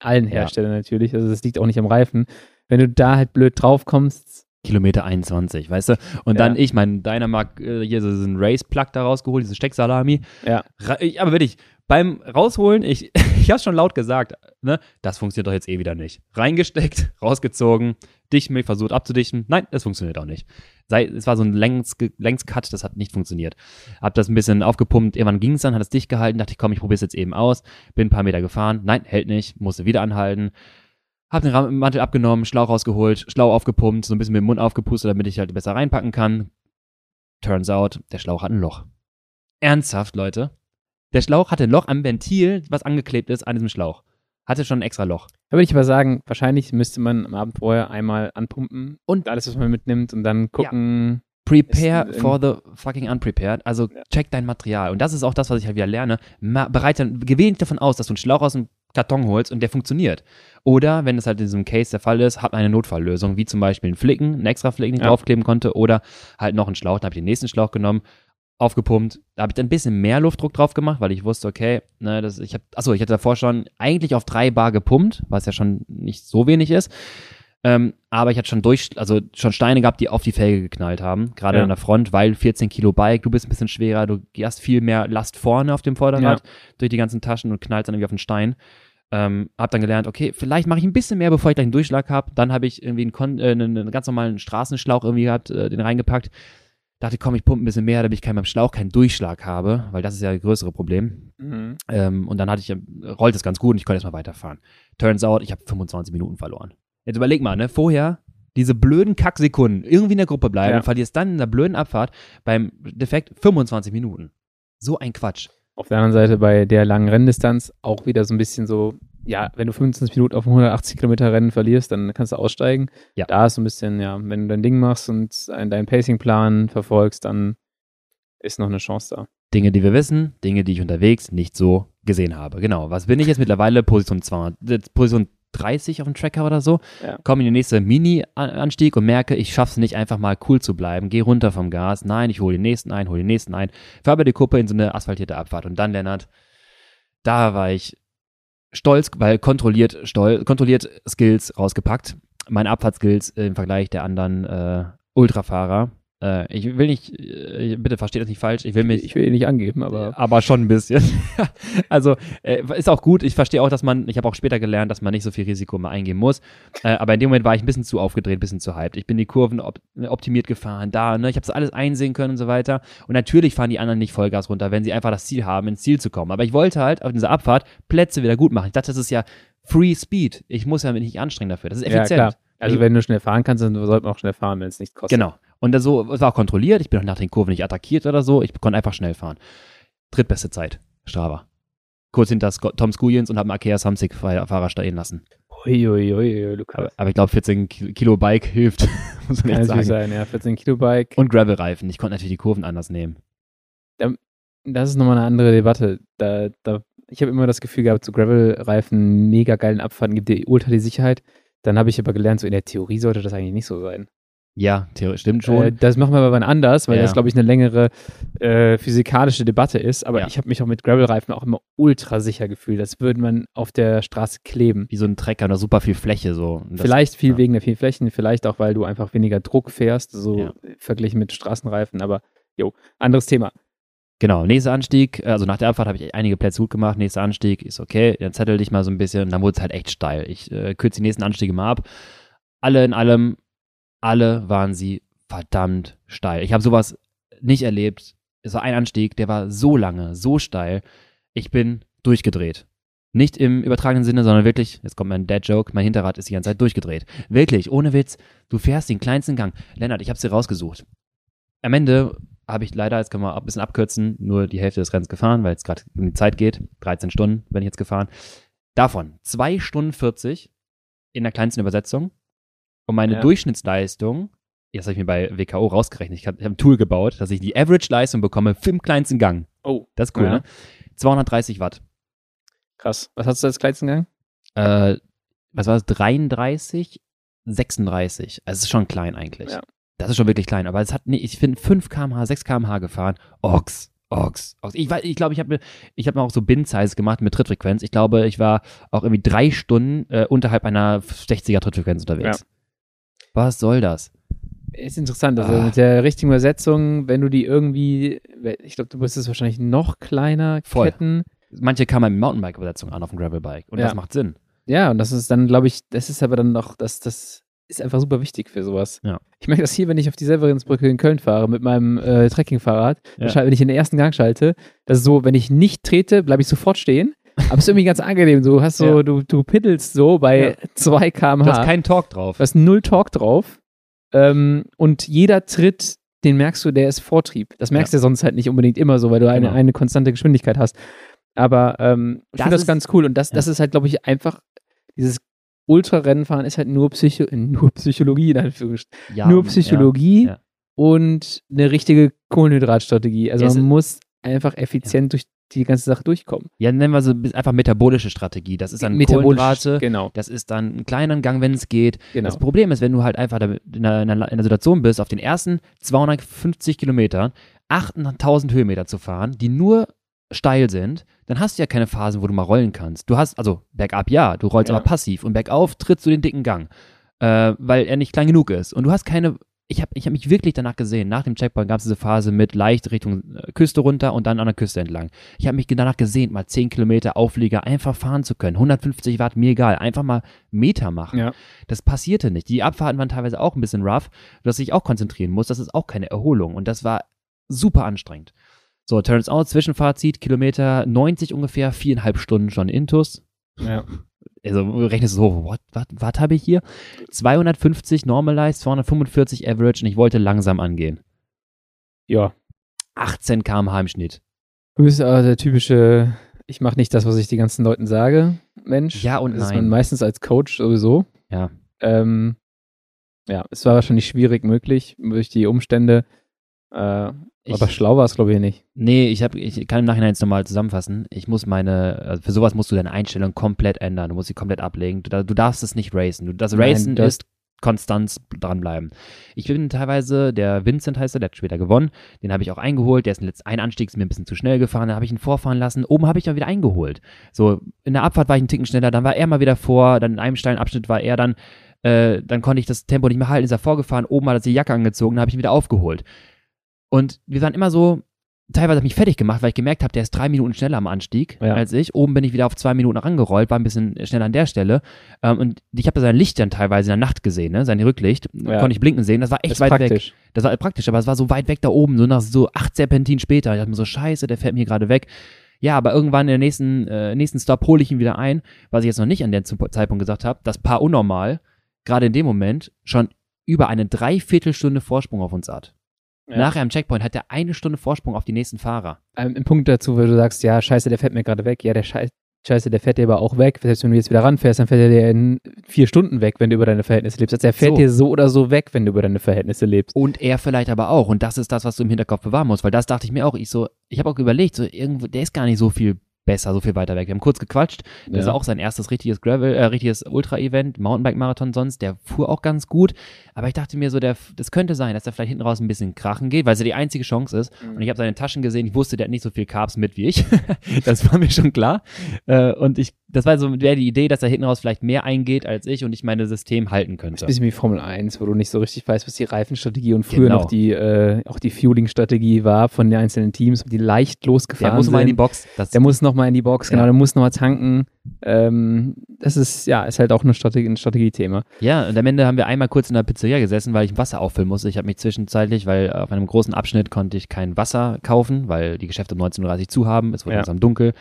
allen Ja. Herstellern natürlich. Also das liegt auch nicht am Reifen. Wenn du da halt blöd drauf kommst, Kilometer 21, weißt du? Und Ja. dann ich, mein Dynamark, äh, hier so einen Race-Plug da rausgeholt, diese Stecksalami. ja, ich, aber wirklich, beim Rausholen, ich, ich hab's schon laut gesagt, ne? Das funktioniert doch jetzt eh wieder nicht. Reingesteckt, rausgezogen, dichten mich, versucht abzudichten. Nein, das funktioniert auch nicht. Sei, es war so ein Längs, Längscut, das hat nicht funktioniert. Hab das ein bisschen aufgepumpt, irgendwann ging's dann, hat es dicht gehalten, dachte ich, komm, ich probier's jetzt eben aus. Bin ein paar Meter gefahren, nein, hält nicht, musste wieder anhalten. Hab den Mantel abgenommen, Schlauch rausgeholt, Schlauch aufgepumpt, so ein bisschen mit dem Mund aufgepustet, damit ich halt besser reinpacken kann. Turns out, der Schlauch hat ein Loch. Ernsthaft, Leute? Der Schlauch hatte ein Loch am Ventil, was angeklebt ist an diesem Schlauch. Hatte schon ein extra Loch. Da würde ich aber sagen, wahrscheinlich müsste man am Abend vorher einmal anpumpen und alles, was man mitnimmt und dann gucken. Prepare Ist, ähm, for the fucking unprepared. Also Ja. check dein Material. Und das ist auch das, was ich halt wieder lerne. Ma bereite, wenig davon aus, dass du einen Schlauch aus dem Karton holst und der funktioniert. Oder, wenn es halt in diesem Case der Fall ist, hab eine Notfalllösung, wie zum Beispiel einen Flicken, einen extra Flicken, den ich Ja. draufkleben konnte, oder halt noch einen Schlauch. Dann habe ich den nächsten Schlauch genommen, aufgepumpt. Da habe ich dann ein bisschen mehr Luftdruck drauf gemacht, weil ich wusste, okay, ne, das, ich habe, achso, ich hatte davor schon eigentlich auf drei Bar gepumpt, was ja schon nicht so wenig ist. Ähm, aber ich hatte schon durch, also schon Steine gehabt, die auf die Felge geknallt haben, gerade Ja. an der Front, weil 14 Kilo Bike, du bist ein bisschen schwerer, du hast viel mehr Last vorne auf dem Vorderrad durch die ganzen Taschen und knallst dann irgendwie auf den Stein. Ähm, hab dann gelernt, okay, vielleicht mache ich ein bisschen mehr, bevor ich gleich einen Durchschlag habe. Dann habe ich irgendwie einen, äh, einen, einen ganz normalen Straßenschlauch irgendwie gehabt, äh, den reingepackt. Dachte, komm, ich pumpe ein bisschen mehr, damit ich keinen beim Schlauch keinen Durchschlag habe, weil das ist ja das größere Problem. Mhm. Ähm, und dann hatte ich, äh, rollte es ganz gut und ich konnte erstmal weiterfahren. Turns out, ich habe 25 Minuten verloren. Jetzt überleg mal, ne? Vorher diese blöden Kacksekunden irgendwie in der Gruppe bleiben Ja. und verlierst dann in der blöden Abfahrt beim Defekt 25 Minuten. So ein Quatsch. Auf der anderen Seite bei der langen Renndistanz auch wieder so ein bisschen so, ja, wenn du 25 Minuten auf einem 180 Kilometer Rennen verlierst, dann kannst du aussteigen. Ja. Da ist so ein bisschen, ja, wenn du dein Ding machst und deinen Pacingplan verfolgst, dann ist noch eine Chance da. Dinge, die wir wissen, Dinge, die ich unterwegs nicht so gesehen habe. Genau. Was bin ich jetzt mittlerweile? Position 200, äh, Position 30 auf dem Tracker oder so. Ja. Komme in den nächsten Mini-Anstieg und merke, ich schaffe es nicht einfach mal cool zu bleiben. Gehe runter vom Gas. Nein, ich hole den nächsten ein, hole den nächsten ein. Fahre bei die Kuppe in so eine asphaltierte Abfahrt. Und dann, Lennart, da war ich stolz, weil kontrolliert, stol kontrolliert Skills rausgepackt. Meine Abfahrtskills im Vergleich der anderen äh, Ultrafahrer. Äh, ich will nicht, äh, bitte versteht das nicht falsch, ich will mich Ich will ihn nicht angeben, aber aber schon ein bisschen. also äh, ist auch gut. Ich verstehe auch, dass man, ich habe auch später gelernt, dass man nicht so viel Risiko mal eingehen muss. Äh, aber in dem Moment war ich ein bisschen zu aufgedreht, ein bisschen zu hyped. Ich bin die Kurven op optimiert gefahren, da, ne, ich habe das alles einsehen können und so weiter. Und natürlich fahren die anderen nicht Vollgas runter, wenn sie einfach das Ziel haben, ins Ziel zu kommen. Aber ich wollte halt auf dieser Abfahrt Plätze wieder gut machen. Ich dachte, das ist ja Free Speed. Ich muss ja mich nicht anstrengen dafür. Das ist ja, effizient. klar. Also wenn du schnell fahren kannst, dann sollte man auch schnell fahren, wenn es nichts kostet. Genau. Und das so, es war auch kontrolliert. Ich bin auch nach den Kurven nicht attackiert oder so. Ich konnte einfach schnell fahren. Drittbeste Zeit. Strava. Kurz hinter Scott, Tom Skujins und habe einen Akea Samsic Fahrer stehen lassen. Uiuiui, ui, ui, Lukas. Aber, aber ich glaube, 14 Ki- Kilo Bike hilft. muss man Kann sagen. sein, ja. 14 Kilo Bike. Und Gravel-Reifen. Ich konnte natürlich die Kurven anders nehmen. das ist nochmal eine andere Debatte. Da, da, ich habe immer das Gefühl gehabt, so Gravel-Reifen, mega geilen Abfahrten, gibt dir ultra die Sicherheit. Dann habe ich aber gelernt, so in der Theorie sollte das eigentlich nicht so sein. Ja, theoretisch stimmt schon. Äh, das machen wir aber wann anders, weil Ja. das, glaube ich, eine längere äh, physikalische Debatte ist. Aber Ja. ich habe mich auch mit Gravel-Reifen auch immer ultra sicher gefühlt, als würde man auf der Straße kleben. Wie so ein Trecker oder super viel Fläche so. Das- vielleicht viel ja. wegen der vielen Flächen, vielleicht auch, weil du einfach weniger Druck fährst, so verglichen mit Straßenreifen. Aber jo, anderes Thema. Genau, nächster Anstieg, also nach der Abfahrt habe ich einige Plätze gut gemacht, nächster Anstieg ist okay, dann zettel dich mal so ein bisschen, dann wurde es halt echt steil. Ich äh, kürze die nächsten Anstiege mal ab. Alle in allem, alle waren sie verdammt steil. Ich habe sowas nicht erlebt. Es war ein Anstieg, der war so lange, so steil. Ich bin durchgedreht. Nicht im übertragenen Sinne, sondern wirklich, jetzt kommt mein Dad-Joke, mein Hinterrad ist die ganze Zeit durchgedreht. Wirklich, ohne Witz, du fährst den kleinsten Gang. Lennart, ich hab's dir rausgesucht. Am Ende habe ich leider, jetzt können wir ein bisschen abkürzen, nur die Hälfte des Rennens gefahren, weil es gerade um die Zeit geht. 13 Stunden bin ich jetzt gefahren. Davon 2 Stunden 40 in der kleinsten Übersetzung. Und meine Ja. Durchschnittsleistung, jetzt habe ich mir bei WKO rausgerechnet, ich habe hab ein Tool gebaut, dass ich die Average-Leistung bekomme für den kleinsten Gang. Oh, Das ist cool, Ja. ne? 230 Watt. krass. Was hast du als kleinsten Gang? Äh, was war das? 33, 36. Also es ist schon klein eigentlich. Ja. Das ist schon wirklich klein. Aber es hat, nee, ich bin 5 km/h, 6 km/h gefahren. Ochs, Ochs, Ochs. Ich weiß, ich glaube, ich habe mir, ich habe mir auch so Bin-Size gemacht mit Trittfrequenz. Ich glaube, ich war auch irgendwie drei Stunden äh, unterhalb einer 60er Trittfrequenz unterwegs. Was soll das? Ist interessant. Also Ah. mit der richtigen Übersetzung, wenn du die irgendwie, ich glaube, du müsstest wahrscheinlich noch kleiner Voll. ketten. Manche kamen mit Mountainbike-Übersetzung an auf dem Gravelbike. Und Ja. das macht Sinn. Ja, und das ist dann, glaube ich, das ist aber dann noch, das, das ist einfach super wichtig für sowas. Ja. Ich merke das hier, wenn ich auf die Severinsbrücke in Köln fahre mit meinem äh, Trekkingfahrrad, Ja. ja. wenn ich in den ersten Gang schalte, das ist so, wenn ich nicht trete, bleibe ich sofort stehen. Aber es ist irgendwie ganz angenehm. Du hast so, Ja. du, du peddelst so bei Ja. 2 Du km/h. hast keinen Talk drauf. Du hast null Talk drauf. Ähm, und jeder Tritt, den merkst du, der ist Vortrieb. Das merkst du ja sonst halt nicht unbedingt immer so, weil du eine, Genau. eine konstante Geschwindigkeit hast. Aber ähm, ich finde das ganz cool. Und das, das ist halt, glaube ich, einfach, dieses Ultrarennenfahren ist halt nur, Psycho nur Psychologie, in Anführungsstrichen. Ja, nur Psychologie ja. und eine richtige Kohlenhydratstrategie. Also Es man muss einfach effizient durch die ganze Sache durchkommen. Ja, nennen wir so einfach metabolische Strategie. Das ist dann Kohlenhydrate, Genau, das ist dann ein kleiner Gang, wenn es geht. genau. Das Problem ist, wenn du halt einfach in einer Situation bist, auf den ersten 250 Kilometern 8.000 Höhenmeter zu fahren, die nur steil sind, dann hast du ja keine Phasen, wo du mal rollen kannst. Du hast, also bergab ja, du rollst Ja. aber passiv und bergauf trittst du den dicken Gang, äh, weil er nicht klein genug ist. Und du hast keine, ich habe ich hab mich wirklich danach gesehen, nach dem Checkpoint gab es diese Phase mit leicht Richtung äh, Küste runter und dann an der Küste entlang. Ich habe mich danach gesehnt, mal 10 Kilometer Auflieger einfach fahren zu können. 150 Watt, mir egal, einfach mal Meter machen. Ja. Das passierte nicht. Die Abfahrten waren teilweise auch ein bisschen rough, dass ich auch konzentrieren muss. Das ist auch keine Erholung und das war super anstrengend. So, turns out, Zwischenfazit, Kilometer 90 ungefähr, viereinhalb Stunden schon Intus. Ja. Also rechnest du so, what, what, was habe ich hier? 250 Normalized, 245 Average und ich wollte langsam angehen. ja. 18 km/h im Schnitt. Du bist aber der typische, ich mache nicht das, was ich die ganzen Leuten sage, Mensch. Ja und das ist nein. man meistens als Coach sowieso. Ja. Ähm, ja, es war wahrscheinlich schwierig möglich durch die Umstände. Äh, Ich- aber schlau war es, glaube ich, nicht. Nee, ich, hab, ich kann im Nachhinein jetzt nochmal zusammenfassen. Ich muss meine, also für sowas musst du deine Einstellung komplett ändern. Du musst sie komplett ablegen. Du, du darfst es nicht racen. Du, das Nein, Racen du hast- ist Konstanz dranbleiben. Ich bin teilweise, der Vincent heißt er, der hat später gewonnen. Den habe ich auch eingeholt. Der ist letzt, ein Anstieg ist mir ein bisschen zu schnell gefahren. Dann habe ich ihn vorfahren lassen. Oben habe ich ihn wieder eingeholt. So, in der Abfahrt war ich einen Ticken schneller. Dann war er mal wieder vor. Dann in einem steilen Abschnitt war er dann, äh, dann konnte ich das Tempo nicht mehr halten. Ist er vorgefahren. Oben hat er die Jacke angezogen. Dann habe ich ihn wieder aufgeholt. Und wir waren immer so, teilweise habe ich mich fertig gemacht, weil ich gemerkt habe, der ist drei Minuten schneller am Anstieg Ja. als ich. Oben bin ich wieder auf zwei Minuten rangerollt, war ein bisschen schneller an der Stelle. Ähm, und ich habe sein Licht dann teilweise in der Nacht gesehen, ne? sein Rücklicht. Ja. Konnte ich blinken sehen. Das war echt ist weit weg. praktisch. Das war praktisch, aber es war so weit weg da oben, so nach so acht Serpentinen später. Ich dachte mir so, scheiße, der fährt mir gerade weg. Ja, aber irgendwann in der nächsten, äh, nächsten Stop hole ich ihn wieder ein, was ich jetzt noch nicht an dem Zeitpunkt gesagt habe, das Paar unnormal, gerade in dem Moment, schon über eine Dreiviertelstunde Vorsprung auf uns hat. Ja. Nachher am Checkpoint hat er eine Stunde Vorsprung auf die nächsten Fahrer. Ähm, Im Punkt dazu, weil du sagst, ja, scheiße, der fährt mir gerade weg. Ja, der Schei- Scheiße, der fährt dir aber auch weg. Selbst wenn du jetzt wieder ranfährst, dann fährt er dir in vier Stunden weg, wenn du über deine Verhältnisse lebst. Also der fährt So. dir so oder so weg, wenn du über deine Verhältnisse lebst. Und er vielleicht aber auch. Und das ist das, was du im Hinterkopf bewahren musst. Weil das dachte ich mir auch. Ich so, ich habe auch überlegt, so irgendwo, der ist gar nicht so viel besser, so viel weiter weg. Wir haben kurz gequatscht. Das Ja. war auch sein erstes richtiges Gravel, äh, richtiges Ultra-Event, Mountainbike-Marathon sonst. Der fuhr auch ganz gut. Aber ich dachte mir so, der, das könnte sein, dass er vielleicht hinten raus ein bisschen krachen geht, weil es ja die einzige Chance ist. Mhm. Und ich habe seine Taschen gesehen. Ich wusste, der hat nicht so viel Carbs mit wie ich. das war mir schon klar. Äh, und ich, das war so wäre die Idee, dass er hinten raus vielleicht mehr eingeht als ich und ich meine System halten könnte. bisschen wie Formel 1, wo du nicht so richtig weißt, was die Reifenstrategie und früher Genau. noch die, äh, auch die Fueling-Strategie war von den einzelnen Teams, die leicht losgefahren Der muss sind. mal in die Box. Das, der muss nochmal in die Box, genau, Ja. der muss nochmal tanken. Ähm, das ist, ja, ist halt auch eine Strategie, ein Strategiethema. Ja, und am Ende haben wir einmal kurz in der Pizzeria gesessen, weil ich Wasser auffüllen musste. Ich habe mich zwischenzeitlich, weil auf einem großen Abschnitt konnte ich kein Wasser kaufen, weil die Geschäfte um 19.30 Uhr zu haben. Es wurde Ja. langsam dunkel.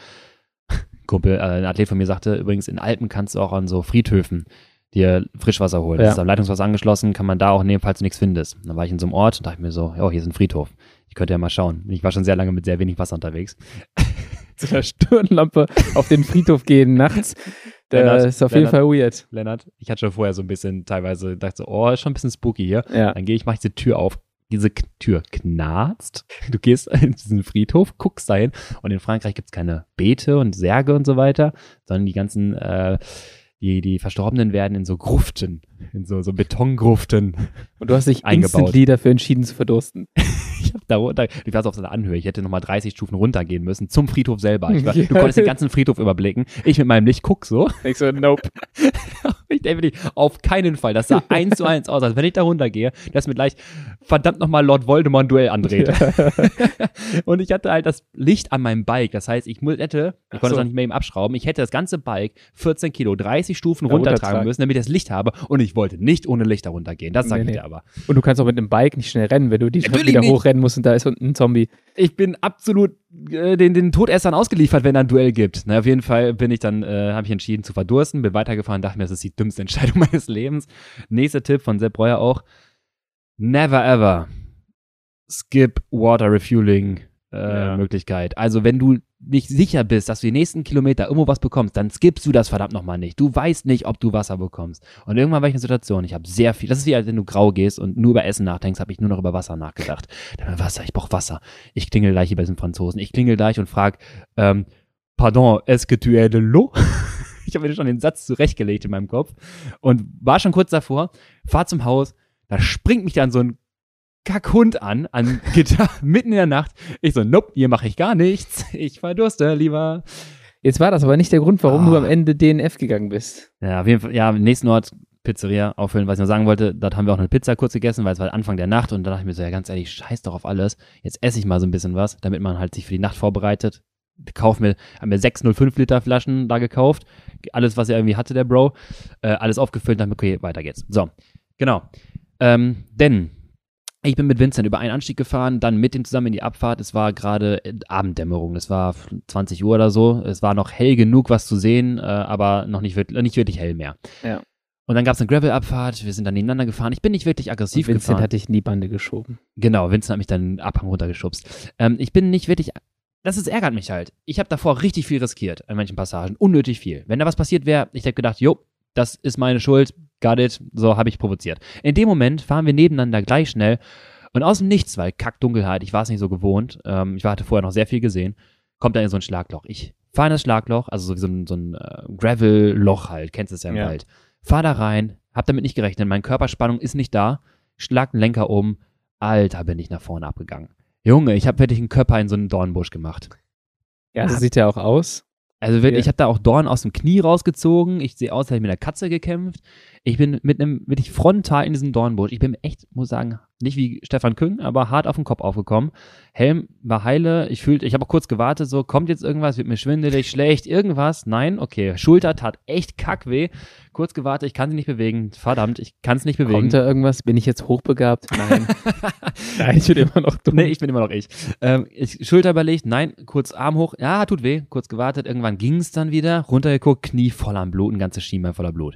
Kumpel, äh, ein Athlet von mir sagte, übrigens in Alpen kannst du auch an so Friedhöfen dir Frischwasser holen. Ja. Das ist am Leitungswasser angeschlossen, kann man da auch nehmen, falls du nichts findest. Und dann war ich in so einem Ort und dachte mir so, oh, hier ist ein Friedhof. Ich könnte ja mal schauen. Ich war schon sehr lange mit sehr wenig Wasser unterwegs. Zu einer Stirnlampe auf den Friedhof gehen nachts. Das Lennart, ist auf jeden Lennart. Fall weird. Lennart, ich hatte schon vorher so ein bisschen teilweise, dachte so, oh, ist schon ein bisschen spooky hier. Ja. Dann gehe ich, mache ich diese Tür auf. Diese Tür knarzt. Du gehst in diesen Friedhof, guckst dahin und in Frankreich gibt's keine Beete und Särge und so weiter, sondern die ganzen, äh, die, die Verstorbenen werden in so Gruften, in so, so Betongruften. Und du hast dich instantly dafür entschieden zu verdursten. Ich hab da runter, ich war so auf so einer Anhöhe, ich hätte nochmal 30 Stufen runtergehen müssen zum Friedhof selber. War, Ja. Du konntest den ganzen Friedhof überblicken. Ich mit meinem Licht guck so. Ich so, nope. Ich denke auf keinen Fall. Das sah eins zu eins aus, als wenn ich da runtergehe, dass mir gleich verdammt nochmal Lord Voldemort ein Duell andreht. und ich hatte halt das Licht an meinem Bike. Das heißt, ich hätte, ich Ach konnte es so. auch nicht mehr eben abschrauben, ich hätte das ganze Bike 14 Kilo, 30 Stufen Ja, runtertragen. müssen, damit ich das Licht habe. Und ich wollte nicht ohne Licht da runtergehen. Das sage Nee, ich nee. dir aber. Und du kannst auch mit einem Bike nicht schnell rennen, wenn du die Treppe Natürlich wieder nicht. hochrennen musst und da ist unten ein Zombie. Ich bin absolut äh, den, den Todessern ausgeliefert, wenn da ein Duell gibt. Na, auf jeden Fall bin ich dann, äh, habe ich entschieden zu verdursten, bin weitergefahren, dachte mir, das ist die dümmste Entscheidung meines Lebens. Nächster Tipp von Sepp Breuer auch. Never ever skip Water Refueling äh, Ja. Möglichkeit. Also wenn du nicht sicher bist, dass du die nächsten Kilometer irgendwo was bekommst, dann skippst du das verdammt nochmal nicht. Du weißt nicht, ob du Wasser bekommst. Und irgendwann war ich in einer Situation, ich habe sehr viel, das ist wie, als wenn du grau gehst und nur über Essen nachdenkst, habe ich nur noch über Wasser nachgedacht. Dann Wasser, ich brauche Wasser. Ich klingel gleich hier bei diesen Franzosen. Ich klingel gleich und frag, ähm, pardon, est-ce que tu es de l'eau? ich habe mir schon den Satz zurechtgelegt in meinem Kopf und war schon kurz davor, fahr zum Haus, da springt mich dann so ein Kackhund an, an Gitter, mitten in der Nacht. Ich so, nope, hier mache ich gar nichts. Ich verdurste lieber. Jetzt war das aber nicht der Grund, warum Ah. du am Ende DNF gegangen bist. Ja, auf jeden Fall, ja, im nächsten Ort, Pizzeria, auffüllen, was ich noch sagen wollte, dort haben wir auch eine Pizza kurz gegessen, weil es war Anfang der Nacht und da dachte ich mir so, ja, ganz ehrlich, scheiß doch auf alles. Jetzt esse ich mal so ein bisschen was, damit man halt sich für die Nacht vorbereitet. Kauf mir, haben mir 605 Liter Flaschen da gekauft. Alles, was er irgendwie hatte, der Bro. Äh, alles aufgefüllt, dann okay, weiter geht's. So, genau. Ähm, denn ich bin mit Vincent über einen Anstieg gefahren, dann mit ihm zusammen in die Abfahrt. Es war gerade äh, Abenddämmerung, es war 20 Uhr oder so. Es war noch hell genug, was zu sehen, äh, aber noch nicht, wirklich- nicht wirklich hell mehr. Ja. Und dann gab es eine Gravel-Abfahrt, wir sind dann nebeneinander gefahren. Ich bin nicht wirklich aggressiv Vincent gefahren. hat dich in die Bande geschoben. Genau, Vincent hat mich dann den Abhang runtergeschubst. Ähm, ich bin nicht wirklich. Das ist, ärgert mich halt. Ich habe davor richtig viel riskiert an manchen Passagen. Unnötig viel. Wenn da was passiert wäre, ich hätte gedacht, jo, das ist meine Schuld, got it, so habe ich provoziert. In dem Moment fahren wir nebeneinander gleich schnell und aus dem Nichts, weil Kackdunkelheit, ich war es nicht so gewohnt, ähm, ich hatte vorher noch sehr viel gesehen, kommt da in so ein Schlagloch. Ich fahre in das Schlagloch, also so wie so ein, so ein äh, Gravel-Loch halt, kennst du es ja im Ja. Wald. Fahr da rein, hab damit nicht gerechnet, meine Körperspannung ist nicht da, schlag den Lenker um, Alter, bin ich nach vorne abgegangen. Junge, ich habe wirklich einen Körper in so einen Dornbusch gemacht. Ja, so sieht er auch aus. Also wirklich, Ja. ich habe da auch Dorn aus dem Knie rausgezogen. Ich sehe aus, als hätte ich mit einer Katze gekämpft. Ich bin mit einem wirklich frontal in diesem Dornbusch. Ich bin echt, muss sagen, nicht wie Stefan Küng, aber hart auf den Kopf aufgekommen. Helm war heile. Ich fühlte, ich habe auch kurz gewartet, so kommt jetzt irgendwas, wird mir schwindelig, schlecht, irgendwas. Nein, okay. Schulter tat echt kackweh. Kurz gewartet, ich kann sie nicht bewegen. Verdammt, ich kann es nicht bewegen. Kommt da irgendwas? Bin ich jetzt hochbegabt? Nein. Nein, ich bin immer noch dumm. Nee, ich bin immer noch ich. Ähm, ich Schulter überlegt, nein, kurz Arm hoch, ja, tut weh, kurz gewartet, irgendwann ging es dann wieder, runtergeguckt, Knie voll am Blut, ein ganzes Schienbein voller Blut.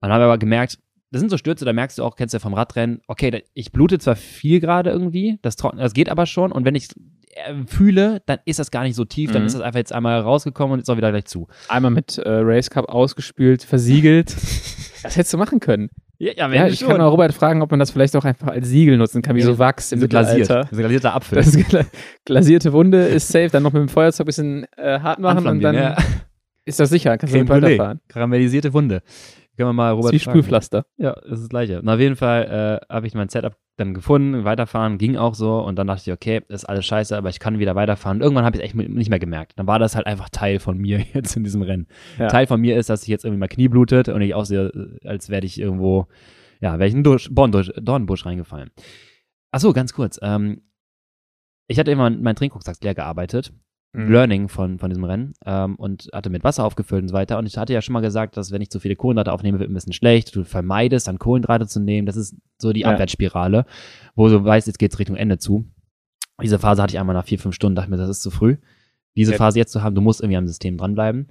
Dann habe ich aber gemerkt, das sind so Stürze, da merkst du auch, kennst du ja vom Radrennen, okay, ich blute zwar viel gerade irgendwie, das, das geht aber schon und wenn ich äh, fühle, dann ist das gar nicht so tief, dann Mhm. ist das einfach jetzt einmal rausgekommen und ist auch wieder gleich zu. Einmal mit äh, Race Cup ausgespült, versiegelt. das hättest du machen können. Ja, ja, Ja, ich kann mal Robert fragen, ob man das vielleicht auch einfach als Siegel nutzen kann, wie Ja, so Wachs im so glasiert, so glasierter Apfel. Das gla glasierte Wunde ist safe, dann noch mit dem Feuerzeug ein bisschen äh, hart machen und dann ja. ist das sicher, kannst du Creme Brûlée, weiterfahren. karamellisierte Wunde. Können wir mal Das Robert fragen. Sprühpflaster. Ja, das ist das Gleiche. Und auf jeden Fall äh, habe ich mein Setup dann gefunden, weiterfahren, ging auch so und dann dachte ich, okay, ist alles scheiße, aber ich kann wieder weiterfahren. Und irgendwann habe ich es echt nicht mehr gemerkt. Dann war das halt einfach Teil von mir jetzt in diesem Rennen. Ja. Teil von mir ist, dass ich jetzt irgendwie mal Knie blutet und ich aussehe, als werde ich irgendwo, ja, wäre ich in einen Dorn- Dornbusch, Dornbusch reingefallen. Ach so, ganz kurz. Ähm, ich hatte immer meinen Trinkrucksack leer gearbeitet Mhm. Learning von, von diesem Rennen ähm, und hatte mit Wasser aufgefüllt und so weiter. Und ich hatte ja schon mal gesagt, dass wenn ich zu viele Kohlenhydrate aufnehme, wird ein bisschen schlecht. Du vermeidest, dann Kohlenhydrate zu nehmen. Das ist so die Ja. Abwärtsspirale, wo du weißt, jetzt geht's Richtung Ende zu. Diese Phase hatte ich einmal nach vier, fünf Stunden, dachte mir, das ist zu früh. diese Ja. Phase jetzt zu haben. Du musst irgendwie am System dranbleiben.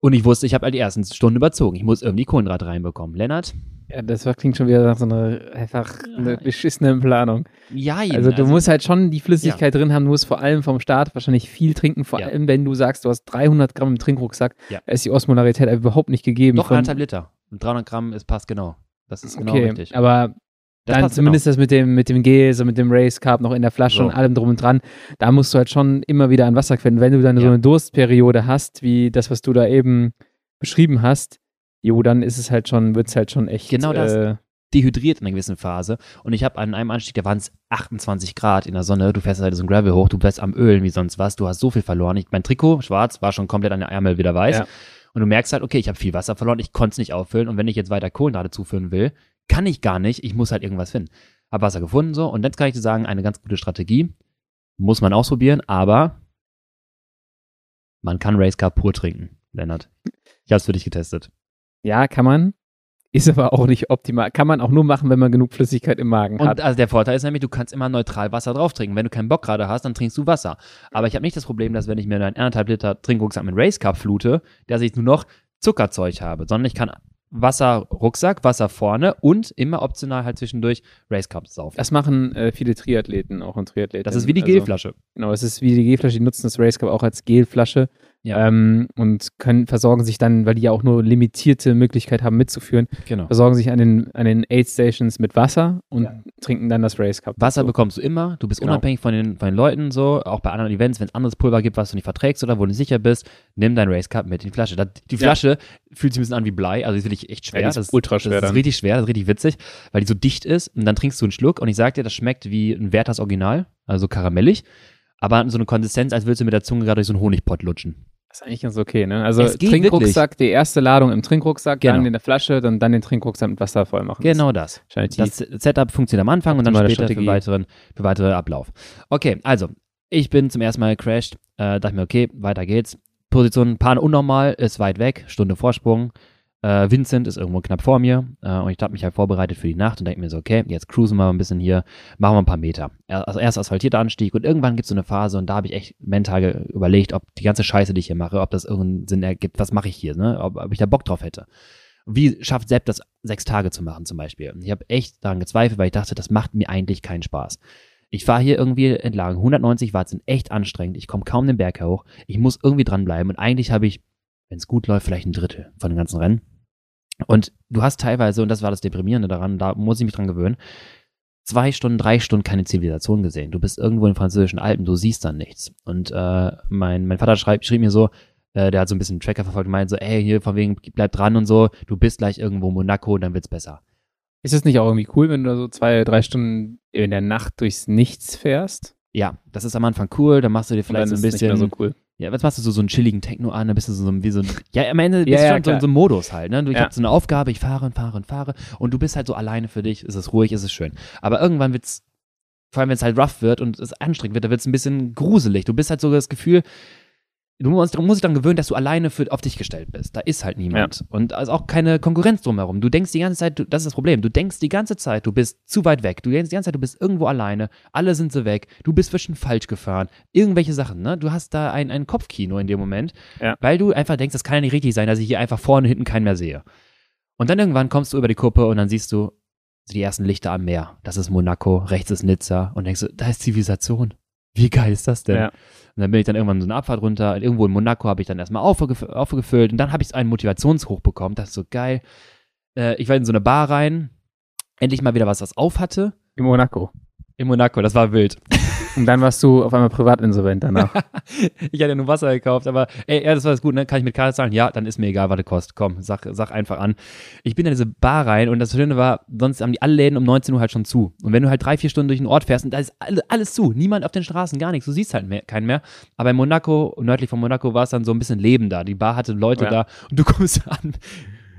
Und ich wusste, ich habe halt die ersten Stunden überzogen. Ich muss irgendwie Kohlenhydrate reinbekommen. Lennart? Ja, das klingt schon wieder nach so einer einfach eine beschissene Planung. Ja, eben. Also du musst halt schon die Flüssigkeit drin haben, du musst vor allem vom Start wahrscheinlich viel trinken, vor Ja. allem wenn du sagst, du hast 300 Gramm im Trinkrucksack, Ja. ist die Osmolarität überhaupt nicht gegeben. Doch, anderthalb Liter. Und 300 Gramm ist passt genau. Das ist genau okay, richtig. aber dann zumindest das mit dem, mit dem Gel, so mit dem Race Carb noch in der Flasche So. und allem drum und dran, da musst du halt schon immer wieder an Wasser quellen. Wenn du dann so Ja. eine Durstperiode hast, wie das, was du da eben beschrieben hast, jo, dann ist es halt schon, wird es halt schon echt. Genau das. Äh, dehydriert in einer gewissen Phase. Und ich habe an einem Anstieg, da waren es 28 Grad in der Sonne. Du fährst halt so ein Gravel hoch, du bist am Ölen wie sonst was. Du hast so viel verloren. Ich, mein Trikot, schwarz, war schon komplett an der Ärmel wieder weiß. Ja. Und du merkst halt, okay, ich habe viel Wasser verloren, ich konnte es nicht auffüllen. Und wenn ich jetzt weiter Kohlenhydrate zuführen will, kann ich gar nicht. Ich muss halt irgendwas finden. Hab Wasser gefunden so. Und jetzt kann ich dir sagen, eine ganz gute Strategie. Muss man ausprobieren, aber man kann Race Cup pur trinken, Lennart. Ich habe es für dich getestet. ja, kann man. Ist aber auch nicht optimal. Kann man auch nur machen, wenn man genug Flüssigkeit im Magen Und hat. also der Vorteil ist nämlich, du kannst immer neutral Wasser drauf trinken. Wenn du keinen Bock gerade hast, dann trinkst du Wasser. Aber ich habe nicht das Problem, dass wenn ich mir einen anderthalb Liter Trinkrucksack mit Race Cup flute, dass ich nur noch Zuckerzeug habe, sondern ich kann Wasser Rucksack, Wasser vorne und immer optional halt zwischendurch Race Cup saufen. Das machen äh, viele Triathleten auch und Triathleten. Das ist wie die Also, Gelflasche. Genau, es ist wie die Gelflasche, die nutzen das Race Cup auch als Gelflasche Ja. ähm, und können versorgen sich dann, weil die ja auch nur limitierte Möglichkeit haben mitzuführen, Genau. versorgen sich an den, an den Aid Stations mit Wasser und Ja. trinken dann das Race Cup. Wasser dazu. bekommst du immer, du bist Genau. unabhängig von den, von den Leuten so, auch bei anderen Events, wenn es anderes Pulver gibt, was du nicht verträgst oder wo du nicht sicher bist, nimm dein Race Cup mit in die Flasche. Das, die Ja. Flasche fühlt sich ein bisschen an wie Blei, also die ist wirklich echt schwer. Ja, die ist das, ultra schwer Das ist dann. richtig schwer, das ist richtig witzig, weil die so dicht ist und dann trinkst du einen Schluck und ich sag dir, das schmeckt wie ein Werthers Original, also karamellig, aber so eine Konsistenz, als würdest du mit der Zunge gerade durch so einen Honigpott lutschen. Das ist eigentlich ganz okay, ne? Also Trinkrucksack, die erste Ladung im Trinkrucksack, dann Genau. in der Flasche, dann, dann den Trinkrucksack mit Wasser voll machen. Genau das. Das Setup funktioniert am Anfang und dann später für weiteren, für weitere Ablauf. Okay, also, ich bin zum ersten Mal gecrashed, äh, dachte mir, okay, weiter geht's. Position Pan unnormal, ist weit weg, Stunde Vorsprung. Äh, Vincent ist irgendwo knapp vor mir äh, und ich habe mich halt vorbereitet für die Nacht und denke mir so, okay, jetzt cruisen wir mal ein bisschen hier, machen wir ein paar Meter. Er- Also erst asphaltierter Anstieg und irgendwann gibt es so eine Phase und da habe ich echt mental überlegt, ob die ganze Scheiße, die ich hier mache, ob das irgendeinen Sinn ergibt, was mache ich hier, ne? ob, ob ich da Bock drauf hätte. Wie schafft Sepp das, sechs Tage zu machen zum Beispiel? Ich habe echt daran gezweifelt, weil ich dachte, das macht mir eigentlich keinen Spaß. Ich fahre hier irgendwie entlang. 190 Watt sind echt anstrengend. Ich komme kaum den Berg hoch. Ich muss irgendwie dranbleiben. Und eigentlich habe ich, wenn es gut läuft, vielleicht ein Drittel von den ganzen Rennen. Und du hast teilweise, und das war das Deprimierende daran, da muss ich mich dran gewöhnen, zwei Stunden, drei Stunden keine Zivilisation gesehen. Du bist irgendwo in den französischen Alpen, du siehst dann nichts. Und äh, mein, mein Vater schreibt, schrieb mir so, äh, der hat so ein bisschen einen Tracker verfolgt meint so, ey, hier von wegen, bleib dran und so, du bist gleich irgendwo in Monaco und dann wird's besser. Ist es nicht auch irgendwie cool, wenn du da so zwei, drei Stunden in der Nacht durchs Nichts fährst? Ja, das ist am Anfang cool, dann machst du dir vielleicht so ein bisschen, so cool. Ja, was machst du so, so einen chilligen Techno an, dann bist du so ein- wie so ein, ja, am Ende bist Ja, du ja, schon so, klar. so ein Modus halt, ne? Du, ich Ja. hab so eine Aufgabe, ich fahre und fahre und fahre und du bist halt so alleine für dich, ist es ruhig, ist es schön. Aber irgendwann wird's, vor allem wenn es halt rough wird und es anstrengend wird, da wird's ein bisschen gruselig. Du bist halt so das Gefühl, du musst, du musst dich dann gewöhnen, dass du alleine für, auf dich gestellt bist. Da ist halt niemand. Und also auch keine Konkurrenz drumherum. Du denkst die ganze Zeit, du, das ist das Problem, du denkst die ganze Zeit, du bist zu weit weg. Du denkst die ganze Zeit, du bist irgendwo alleine. Alle sind so weg. Du bist zwischen falsch gefahren. Irgendwelche Sachen, ne? Du hast da ein, ein Kopfkino in dem Moment, Ja. weil du einfach denkst, das kann ja nicht richtig sein, dass ich hier einfach vorne, hinten keinen mehr sehe. Und dann irgendwann kommst du über die Kuppe und dann siehst du die ersten Lichter am Meer. Das ist Monaco, rechts ist Nizza und denkst du, da ist Zivilisation. Wie geil ist das denn? Ja. Und dann bin ich dann irgendwann so eine Abfahrt runter. Irgendwo in Monaco habe ich dann erstmal aufgef aufgefüllt und dann habe ich einen Motivationshoch bekommen. Das ist so geil. Äh, ich war in so eine Bar rein, endlich mal wieder was, was auf hatte. In Monaco. In Monaco, das war wild. Und dann warst du auf einmal privatinsolvent danach. ich hatte nur Wasser gekauft, aber ey, ja, das war das gut, ne? Kann ich mit Karte zahlen? Ja, dann ist mir egal, was das kostet. Komm, sag, sag einfach an. Ich bin in diese Bar rein und das Schöne war, sonst haben die alle Läden um 19 Uhr halt schon zu. Und wenn du halt drei, vier Stunden durch den Ort fährst und da ist alle, alles zu, niemand auf den Straßen, gar nichts, du siehst halt mehr, keinen mehr. Aber in Monaco, nördlich von Monaco war es dann so ein bisschen Leben da. Die Bar hatte Leute Ja. da und du kommst an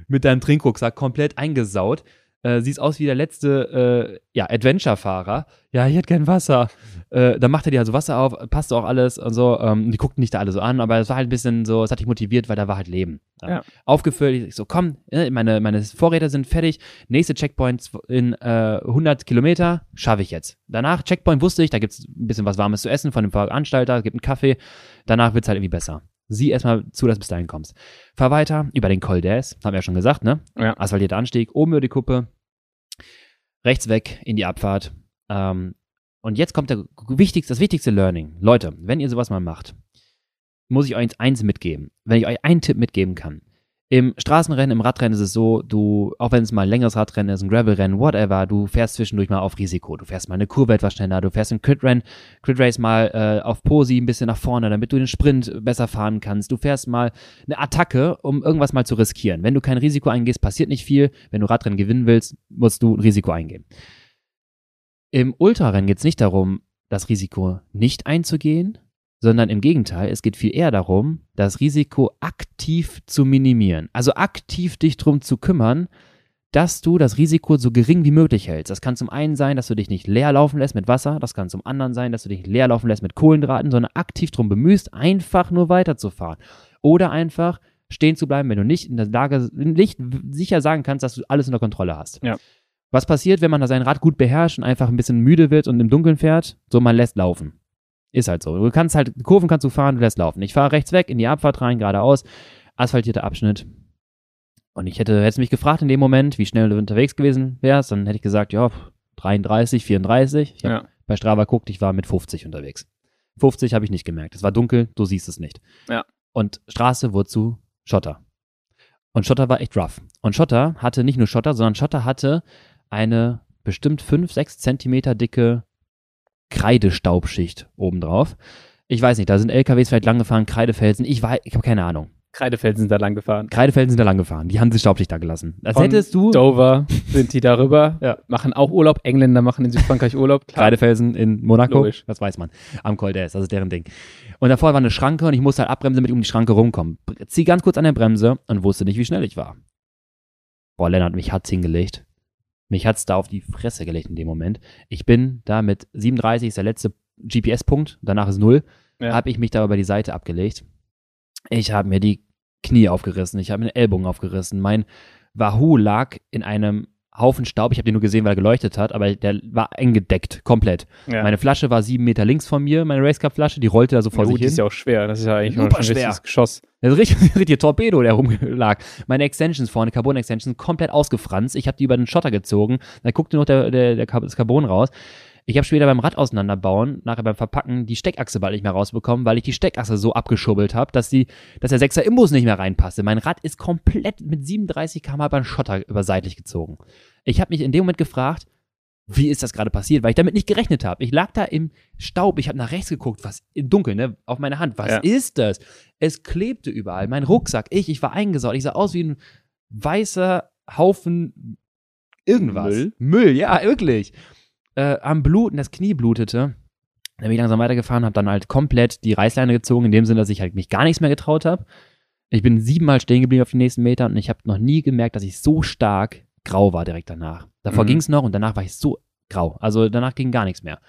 mit deinem Trinkrucksack komplett eingesaut. Äh, siehst aus wie der letzte, äh, ja, Adventure-Fahrer. Ja, ich hätte gern Wasser. Äh, dann macht er dir also Wasser auf, passt auch alles und so. Ähm, die guckten nicht da alle so an, aber es war halt ein bisschen so, es hat dich motiviert, weil da war halt Leben. Ja. Aufgefüllt, ich so, komm, äh, meine, meine Vorräte sind fertig. Nächste Checkpoint in äh, 100 Kilometer, schaffe ich jetzt. Danach, Checkpoint wusste ich, da gibt's ein bisschen was Warmes zu essen von dem Veranstalter, gibt einen Kaffee. Danach wird's halt irgendwie besser. Sieh erstmal zu, dass du bis dahin kommst. Fahr weiter über den Col d'Aes, haben wir ja schon gesagt, ne? Ja. Asphaltierter Anstieg, oben über die Kuppe, rechts weg in die Abfahrt. Ähm, und jetzt kommt der wichtigste, das wichtigste Learning. Leute, wenn ihr sowas mal macht, muss ich euch eins mitgeben. Wenn ich euch einen Tipp mitgeben kann. Im Straßenrennen, im Radrennen ist es so, du, auch wenn es mal ein längeres Radrennen ist, ein Gravelrennen, whatever, du fährst zwischendurch mal auf Risiko. Du fährst mal eine Kurve etwas schneller, du fährst im Crit-Rennen, Crit-Race mal äh, auf Posi ein bisschen nach vorne, damit du den Sprint besser fahren kannst. Du fährst mal eine Attacke, um irgendwas mal zu riskieren. Wenn du kein Risiko eingehst, passiert nicht viel. Wenn du Radrennen gewinnen willst, musst du ein Risiko eingehen. Im Ultrarennen geht es nicht darum, das Risiko nicht einzugehen, sondern im Gegenteil, es geht viel eher darum, das Risiko aktiv zu minimieren. Also aktiv dich drum zu kümmern, dass du das Risiko so gering wie möglich hältst. Das kann zum einen sein, dass du dich nicht leer laufen lässt mit Wasser, das kann zum anderen sein, dass du dich leer laufen lässt mit Kohlenhydraten, sondern aktiv drum bemühst, einfach nur weiterzufahren. Oder einfach stehen zu bleiben, wenn du nicht in der Lage, nicht sicher sagen kannst, dass du alles unter Kontrolle hast. Ja. Was passiert, wenn man sein Rad gut beherrscht und einfach ein bisschen müde wird und im Dunkeln fährt? So, man lässt laufen. Ist halt so. Du kannst halt, Kurven kannst du fahren, du lässt laufen. Ich fahre rechts weg in die Abfahrt rein, geradeaus, asphaltierter Abschnitt. Und ich hätte, hättest mich gefragt in dem Moment, wie schnell du unterwegs gewesen wärst, dann hätte ich gesagt, ja, 33, 34. Ich hab Ja. bei Strava guckt, ich war mit 50 unterwegs. 50 habe ich nicht gemerkt. Es war dunkel, du siehst es nicht. Ja. Und Straße wurde zu Schotter. Und Schotter war echt rough. Und Schotter hatte nicht nur Schotter, sondern Schotter hatte eine bestimmt 5, 6 Zentimeter dicke Kreidestaubschicht obendrauf. Ich weiß nicht, da sind LKWs vielleicht lang gefahren, Kreidefelsen, ich weiß, ich habe keine Ahnung. Kreidefelsen sind da lang gefahren. Kreidefelsen sind da lang gefahren, die haben die Staubschicht da gelassen. Als Von hättest du Dover sind die darüber, Ja. machen auch Urlaub. Engländer machen in Südfrankreich Urlaub. Klar. Kreidefelsen in Monaco, Logisch. das weiß man, am Col d'Aes, das ist deren Ding. Und davor war eine Schranke und ich musste halt abbremsen, damit ich um die Schranke rumkomme. Zieh ganz kurz an der Bremse und wusste nicht, wie schnell ich war. Boah, Lennart, mich hat's hingelegt. Mich hat's da auf die Fresse gelegt in dem Moment. Ich bin da mit 37, ist der letzte GPS-Punkt, danach ist null, Ja. habe ich mich da über die Seite abgelegt. Ich habe mir die Knie aufgerissen, ich habe mir Ellbogen aufgerissen. Mein Wahoo lag in einem Haufen Staub. Ich habe den nur gesehen, weil er geleuchtet hat, aber der war eingedeckt, komplett. Ja. Meine Flasche war sieben Meter links von mir, meine Racecup-Flasche, die rollte da so vor Gut, sich die hin. ist ja auch schwer. Das ist ja eigentlich Super ein schwer. richtiges Geschoss. Das ist richtig, richtig Torpedo, der rumlag. Meine Extensions vorne, Carbon-Extensions, komplett ausgefranst. Ich habe die über den Schotter gezogen. Da guckte noch der, der, der das Carbon raus. Ich habe später beim Rad auseinanderbauen, nachher beim Verpacken, die Steckachse bald nicht mehr rausbekommen, weil ich die Steckachse so abgeschubbelt habe, dass, die, dass der 6er Imbus nicht mehr reinpasste. Mein Rad ist komplett mit 37 km über den Schotter über seitlich gezogen. Ich habe mich in dem Moment gefragt, wie ist das gerade passiert, weil ich damit nicht gerechnet habe. Ich lag da im Staub, ich habe nach rechts geguckt, was im Dunkeln, ne, auf meine Hand. Was Ja. ist das? Es klebte überall. Mein Rucksack, ich, ich war eingesaut. Ich sah aus wie ein weißer Haufen irgendwas. Müll? Müll, ja, wirklich. Äh, am Bluten, das Knie blutete. Dann bin ich langsam weitergefahren, habe dann halt komplett die Reißleine gezogen, in dem Sinne, dass ich halt mich gar nichts mehr getraut habe. Ich bin siebenmal stehen geblieben auf den nächsten Metern und ich habe noch nie gemerkt, dass ich so stark grau war direkt danach. Davor Mhm. ging es noch und danach war ich so grau. Also danach ging gar nichts mehr.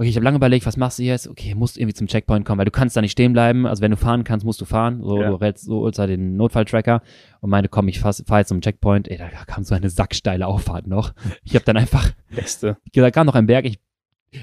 Okay, ich habe lange überlegt, was machst du jetzt? Okay, musst irgendwie zum Checkpoint kommen, weil du kannst da nicht stehen bleiben. Also wenn du fahren kannst, musst du fahren. So, Ja. du rätst so holst halt den Notfalltracker und meinte, komm, ich fahr fahr jetzt zum Checkpoint. Ey, da kam so eine sacksteile Auffahrt noch. Ich habe dann einfach Beste. da kam noch ein Berg. Ich,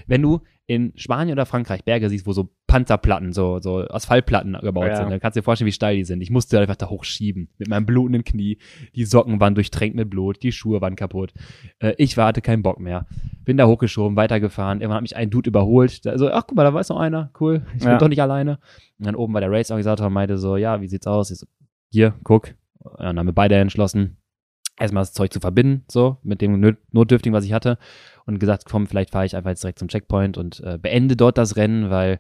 wenn du in Spanien oder Frankreich Berge siehst, wo so Panzerplatten, so, so Asphaltplatten gebaut Ja. sind, dann kannst du dir vorstellen, wie steil die sind. Ich musste einfach da hochschieben mit meinem blutenden Knie. Die Socken waren durchtränkt mit Blut, die Schuhe waren kaputt. Äh, ich war, hatte keinen Bock mehr. Bin da hochgeschoben, weitergefahren. Irgendwann hat mich ein Dude überholt. Da, so, ach guck mal, da war jetzt noch einer. Cool. Ich bin Ja. doch nicht alleine. Und dann oben war der Race-Organisator und meinte so, ja, wie sieht's aus? Ich so, hier, guck. Und dann haben wir beide entschlossen, erstmal das Zeug zu verbinden, so, mit dem Not- Notdürftigen, was ich hatte. Und gesagt, komm, vielleicht fahre ich einfach jetzt direkt zum Checkpoint und äh, beende dort das Rennen, weil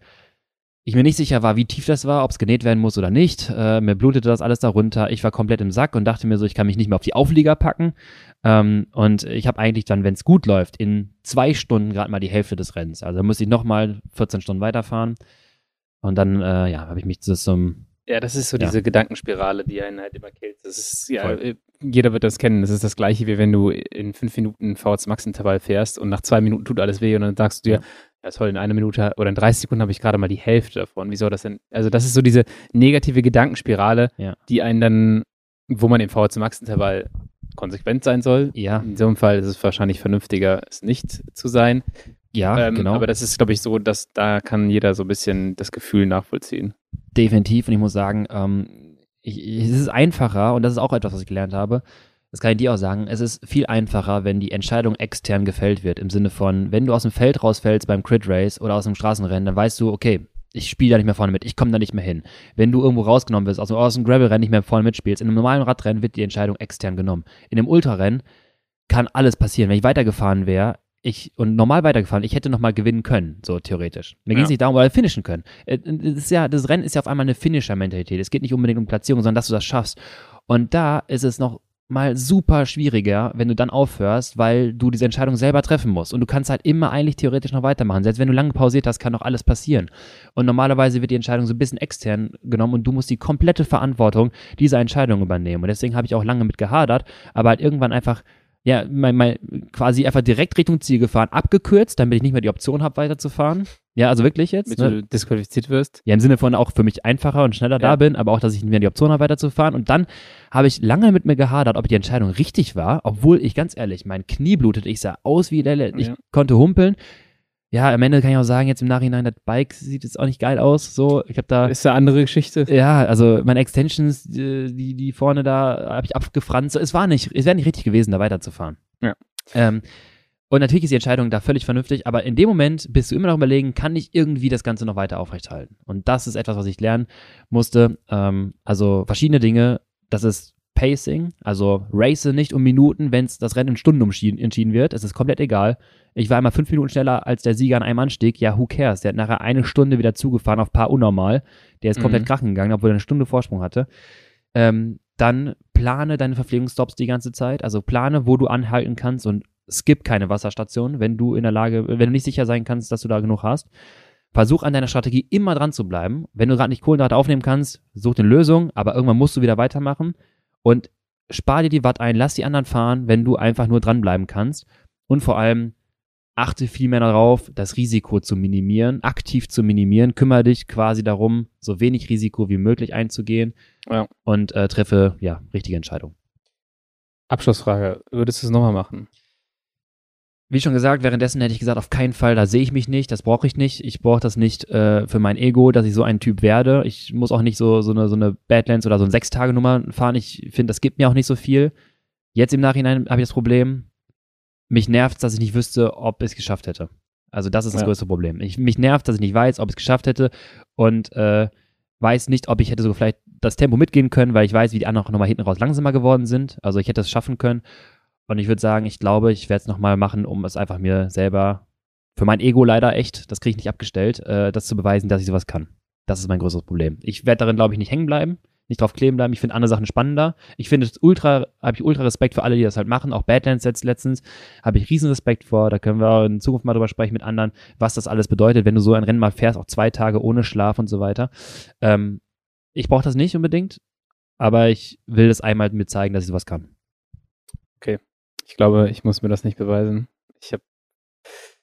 ich mir nicht sicher war, wie tief das war, ob es genäht werden muss oder nicht. Äh, mir blutete das alles darunter. Ich war komplett im Sack und dachte mir so, ich kann mich nicht mehr auf die Auflieger packen. Ähm, und ich habe eigentlich dann, wenn es gut läuft, in zwei Stunden gerade mal die Hälfte des Rennens. Also muss ich nochmal 14 Stunden weiterfahren. Und dann, äh, ja, habe ich mich zu- zum Ja, das ist so Ja. diese Gedankenspirale, die einen halt immer killt. Das ist, ja, Voll. Jeder wird das kennen. Das ist das gleiche, wie wenn du in fünf Minuten VHS Max Intervall fährst und nach zwei Minuten tut alles weh und dann sagst du dir, ja toll, in einer Minute oder in 30 Sekunden habe ich gerade mal die Hälfte davon. Wie soll das denn? Also das ist so diese negative Gedankenspirale, Ja. die einen dann, wo man im VHS Max Intervall konsequent sein soll. Ja, In so einem Fall ist es wahrscheinlich vernünftiger, es nicht zu sein. ja, ähm, genau. Aber das ist, glaube ich, so, dass da kann jeder so ein bisschen das Gefühl nachvollziehen. Definitiv. Und ich muss sagen, ähm, ich, ich, es ist einfacher, und das ist auch etwas, was ich gelernt habe. Das kann ich dir auch sagen. Es ist viel einfacher, wenn die Entscheidung extern gefällt wird. Im Sinne von, wenn du aus dem Feld rausfällst beim Crit Race oder aus dem Straßenrennen, dann weißt du, okay, ich spiele da nicht mehr vorne mit, ich komme da nicht mehr hin. Wenn du irgendwo rausgenommen wirst, aus dem, aus dem Gravel-Rennen nicht mehr vorne mitspielst, in einem normalen Radrennen wird die Entscheidung extern genommen. In einem Ultrarennen kann alles passieren. Wenn ich weitergefahren wäre, ich und normal weitergefahren, ich hätte nochmal gewinnen können, so theoretisch. Mir ging es Ja. nicht darum, oder finishen können. Äh, Das, ist ja, das Rennen ist ja auf einmal eine Finisher-Mentalität. Es geht nicht unbedingt um Platzierung, sondern dass du das schaffst. Und da ist es noch mal super schwieriger, wenn du dann aufhörst, weil du diese Entscheidung selber treffen musst. Und du kannst halt immer eigentlich theoretisch noch weitermachen. Selbst wenn du lange pausiert hast, kann noch alles passieren. Und normalerweise wird die Entscheidung so ein bisschen extern genommen und du musst die komplette Verantwortung dieser Entscheidung übernehmen. Und deswegen habe ich auch lange mit gehadert, aber halt irgendwann einfach ja, mein, mein, quasi einfach direkt Richtung Ziel gefahren, abgekürzt, damit ich nicht mehr die Option habe, weiterzufahren. Ja, also wirklich jetzt. Damit Ne? du disqualifiziert wirst. Ja, im Sinne von auch für mich einfacher und schneller da Ja. bin, aber auch, dass ich nicht mehr die Option habe, weiterzufahren. Und dann habe ich lange mit mir gehadert, ob die Entscheidung richtig war, obwohl ich ganz ehrlich, mein Knie blutete, ich sah aus wie Lelle, ich Ja. konnte humpeln. Ja, am Ende kann ich auch sagen, jetzt im Nachhinein, das Bike sieht jetzt auch nicht geil aus. So, ich habe da. Ist eine andere Geschichte. Ja, also meine Extensions, die, die vorne da, habe ich abgefranst. Es war nicht, es wäre nicht richtig gewesen, da weiterzufahren. Ja. Ähm, und natürlich ist die Entscheidung da völlig vernünftig, aber in dem Moment bist du immer noch überlegen, kann ich irgendwie das Ganze noch weiter aufrechthalten? Und das ist etwas, was ich lernen musste. Ähm, also verschiedene Dinge. Das ist Pacing, also race nicht um Minuten, wenn es das Rennen in Stunden umschieden, entschieden wird. Es ist komplett egal. Ich war einmal fünf Minuten schneller als der Sieger an einem Anstieg. Ja, who cares? Der hat nachher eine Stunde wieder zugefahren auf paar unnormal. Der ist komplett Mhm. krachen gegangen, obwohl er eine Stunde Vorsprung hatte. Ähm, dann plane deine Verpflegungsstops die ganze Zeit. Also plane, wo du anhalten kannst und skip keine Wasserstation, wenn du in der Lage, wenn du nicht sicher sein kannst, dass du da genug hast. Versuch an deiner Strategie immer dran zu bleiben. Wenn du gerade nicht Kohlenhydrate aufnehmen kannst, such eine Lösung, aber irgendwann musst du wieder weitermachen und spar dir die Watt ein, lass die anderen fahren, wenn du einfach nur dranbleiben kannst. Und vor allem achte viel mehr darauf, das Risiko zu minimieren, aktiv zu minimieren. Kümmere dich quasi darum, so wenig Risiko wie möglich einzugehen Ja. und äh, treffe ja richtige Entscheidungen. Abschlussfrage. Würdest du es nochmal machen? Wie schon gesagt, währenddessen hätte ich gesagt, auf keinen Fall, da sehe ich mich nicht, das brauche ich nicht. Ich brauche das nicht äh, für mein Ego, dass ich so ein Typ werde. Ich muss auch nicht so, so eine, so eine Badlands oder so eine Sechs-Tage-Nummer fahren. Ich finde, das gibt mir auch nicht so viel. Jetzt im Nachhinein habe ich das Problem, mich nervt dass ich nicht wüsste, ob ich es geschafft hätte. Also das ist das Ja. größte Problem. Ich, mich nervt, dass ich nicht weiß, ob ich es geschafft hätte und äh, weiß nicht, ob ich hätte sogar vielleicht das Tempo mitgehen können, weil ich weiß, wie die anderen auch nochmal hinten raus langsamer geworden sind. Also ich hätte es schaffen können. Und ich würde sagen, ich glaube, ich werde es nochmal machen, um es einfach mir selber, für mein Ego leider echt, das kriege ich nicht abgestellt, äh, das zu beweisen, dass ich sowas kann. Das ist mein größeres Problem. Ich werde darin, glaube ich, nicht hängen bleiben, nicht drauf kleben bleiben. Ich finde andere Sachen spannender. Ich finde es ultra, habe ich ultra Respekt für alle, die das halt machen. Auch Badlands jetzt letztens habe ich riesen Respekt vor. Da können wir in Zukunft mal drüber sprechen mit anderen, was das alles bedeutet, wenn du so ein Rennen mal fährst, auch zwei Tage ohne Schlaf und so weiter. Ähm, ich brauche das nicht unbedingt, aber ich will das einmal mir zeigen, dass ich sowas kann. Ich glaube, ich muss mir das nicht beweisen. Ich habe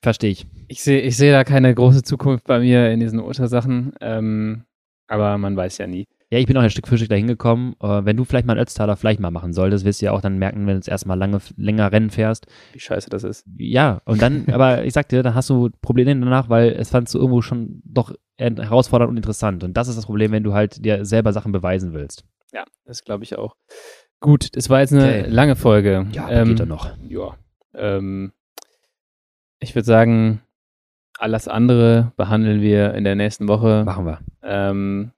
Verstehe ich. Ich sehe ich sehe da keine große Zukunft bei mir in diesen Ultrasachen, ähm, aber man weiß ja nie. Ja, ich bin auch ein Stück für Stück dahin gekommen. Äh, wenn du vielleicht mal einen Ötztaler vielleicht mal machen solltest, wirst du ja auch dann merken, wenn du das erstmal lange, länger Rennen fährst. Wie scheiße das ist. Ja, und dann, aber ich sag dir, dann hast du Probleme danach, weil es fandst du irgendwo schon doch herausfordernd und interessant. Und das ist das Problem, wenn du halt dir selber Sachen beweisen willst. Ja, das glaube ich auch. Gut, es war jetzt eine Okay. lange Folge. Ja, ähm, geht doch noch. Ja. Ähm, ich würde sagen, alles andere behandeln wir in der nächsten Woche. Machen wir. Ähm,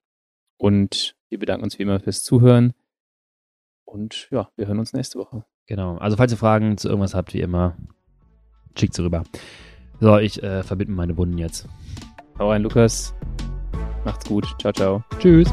und wir bedanken uns wie immer fürs Zuhören. Und ja, wir hören uns nächste Woche. Genau. Also, falls ihr Fragen zu irgendwas habt, wie immer, schickt sie rüber. So, ich äh, verbinde meine Wunden jetzt. Hau rein, Lukas. Macht's gut. Ciao, ciao. Tschüss.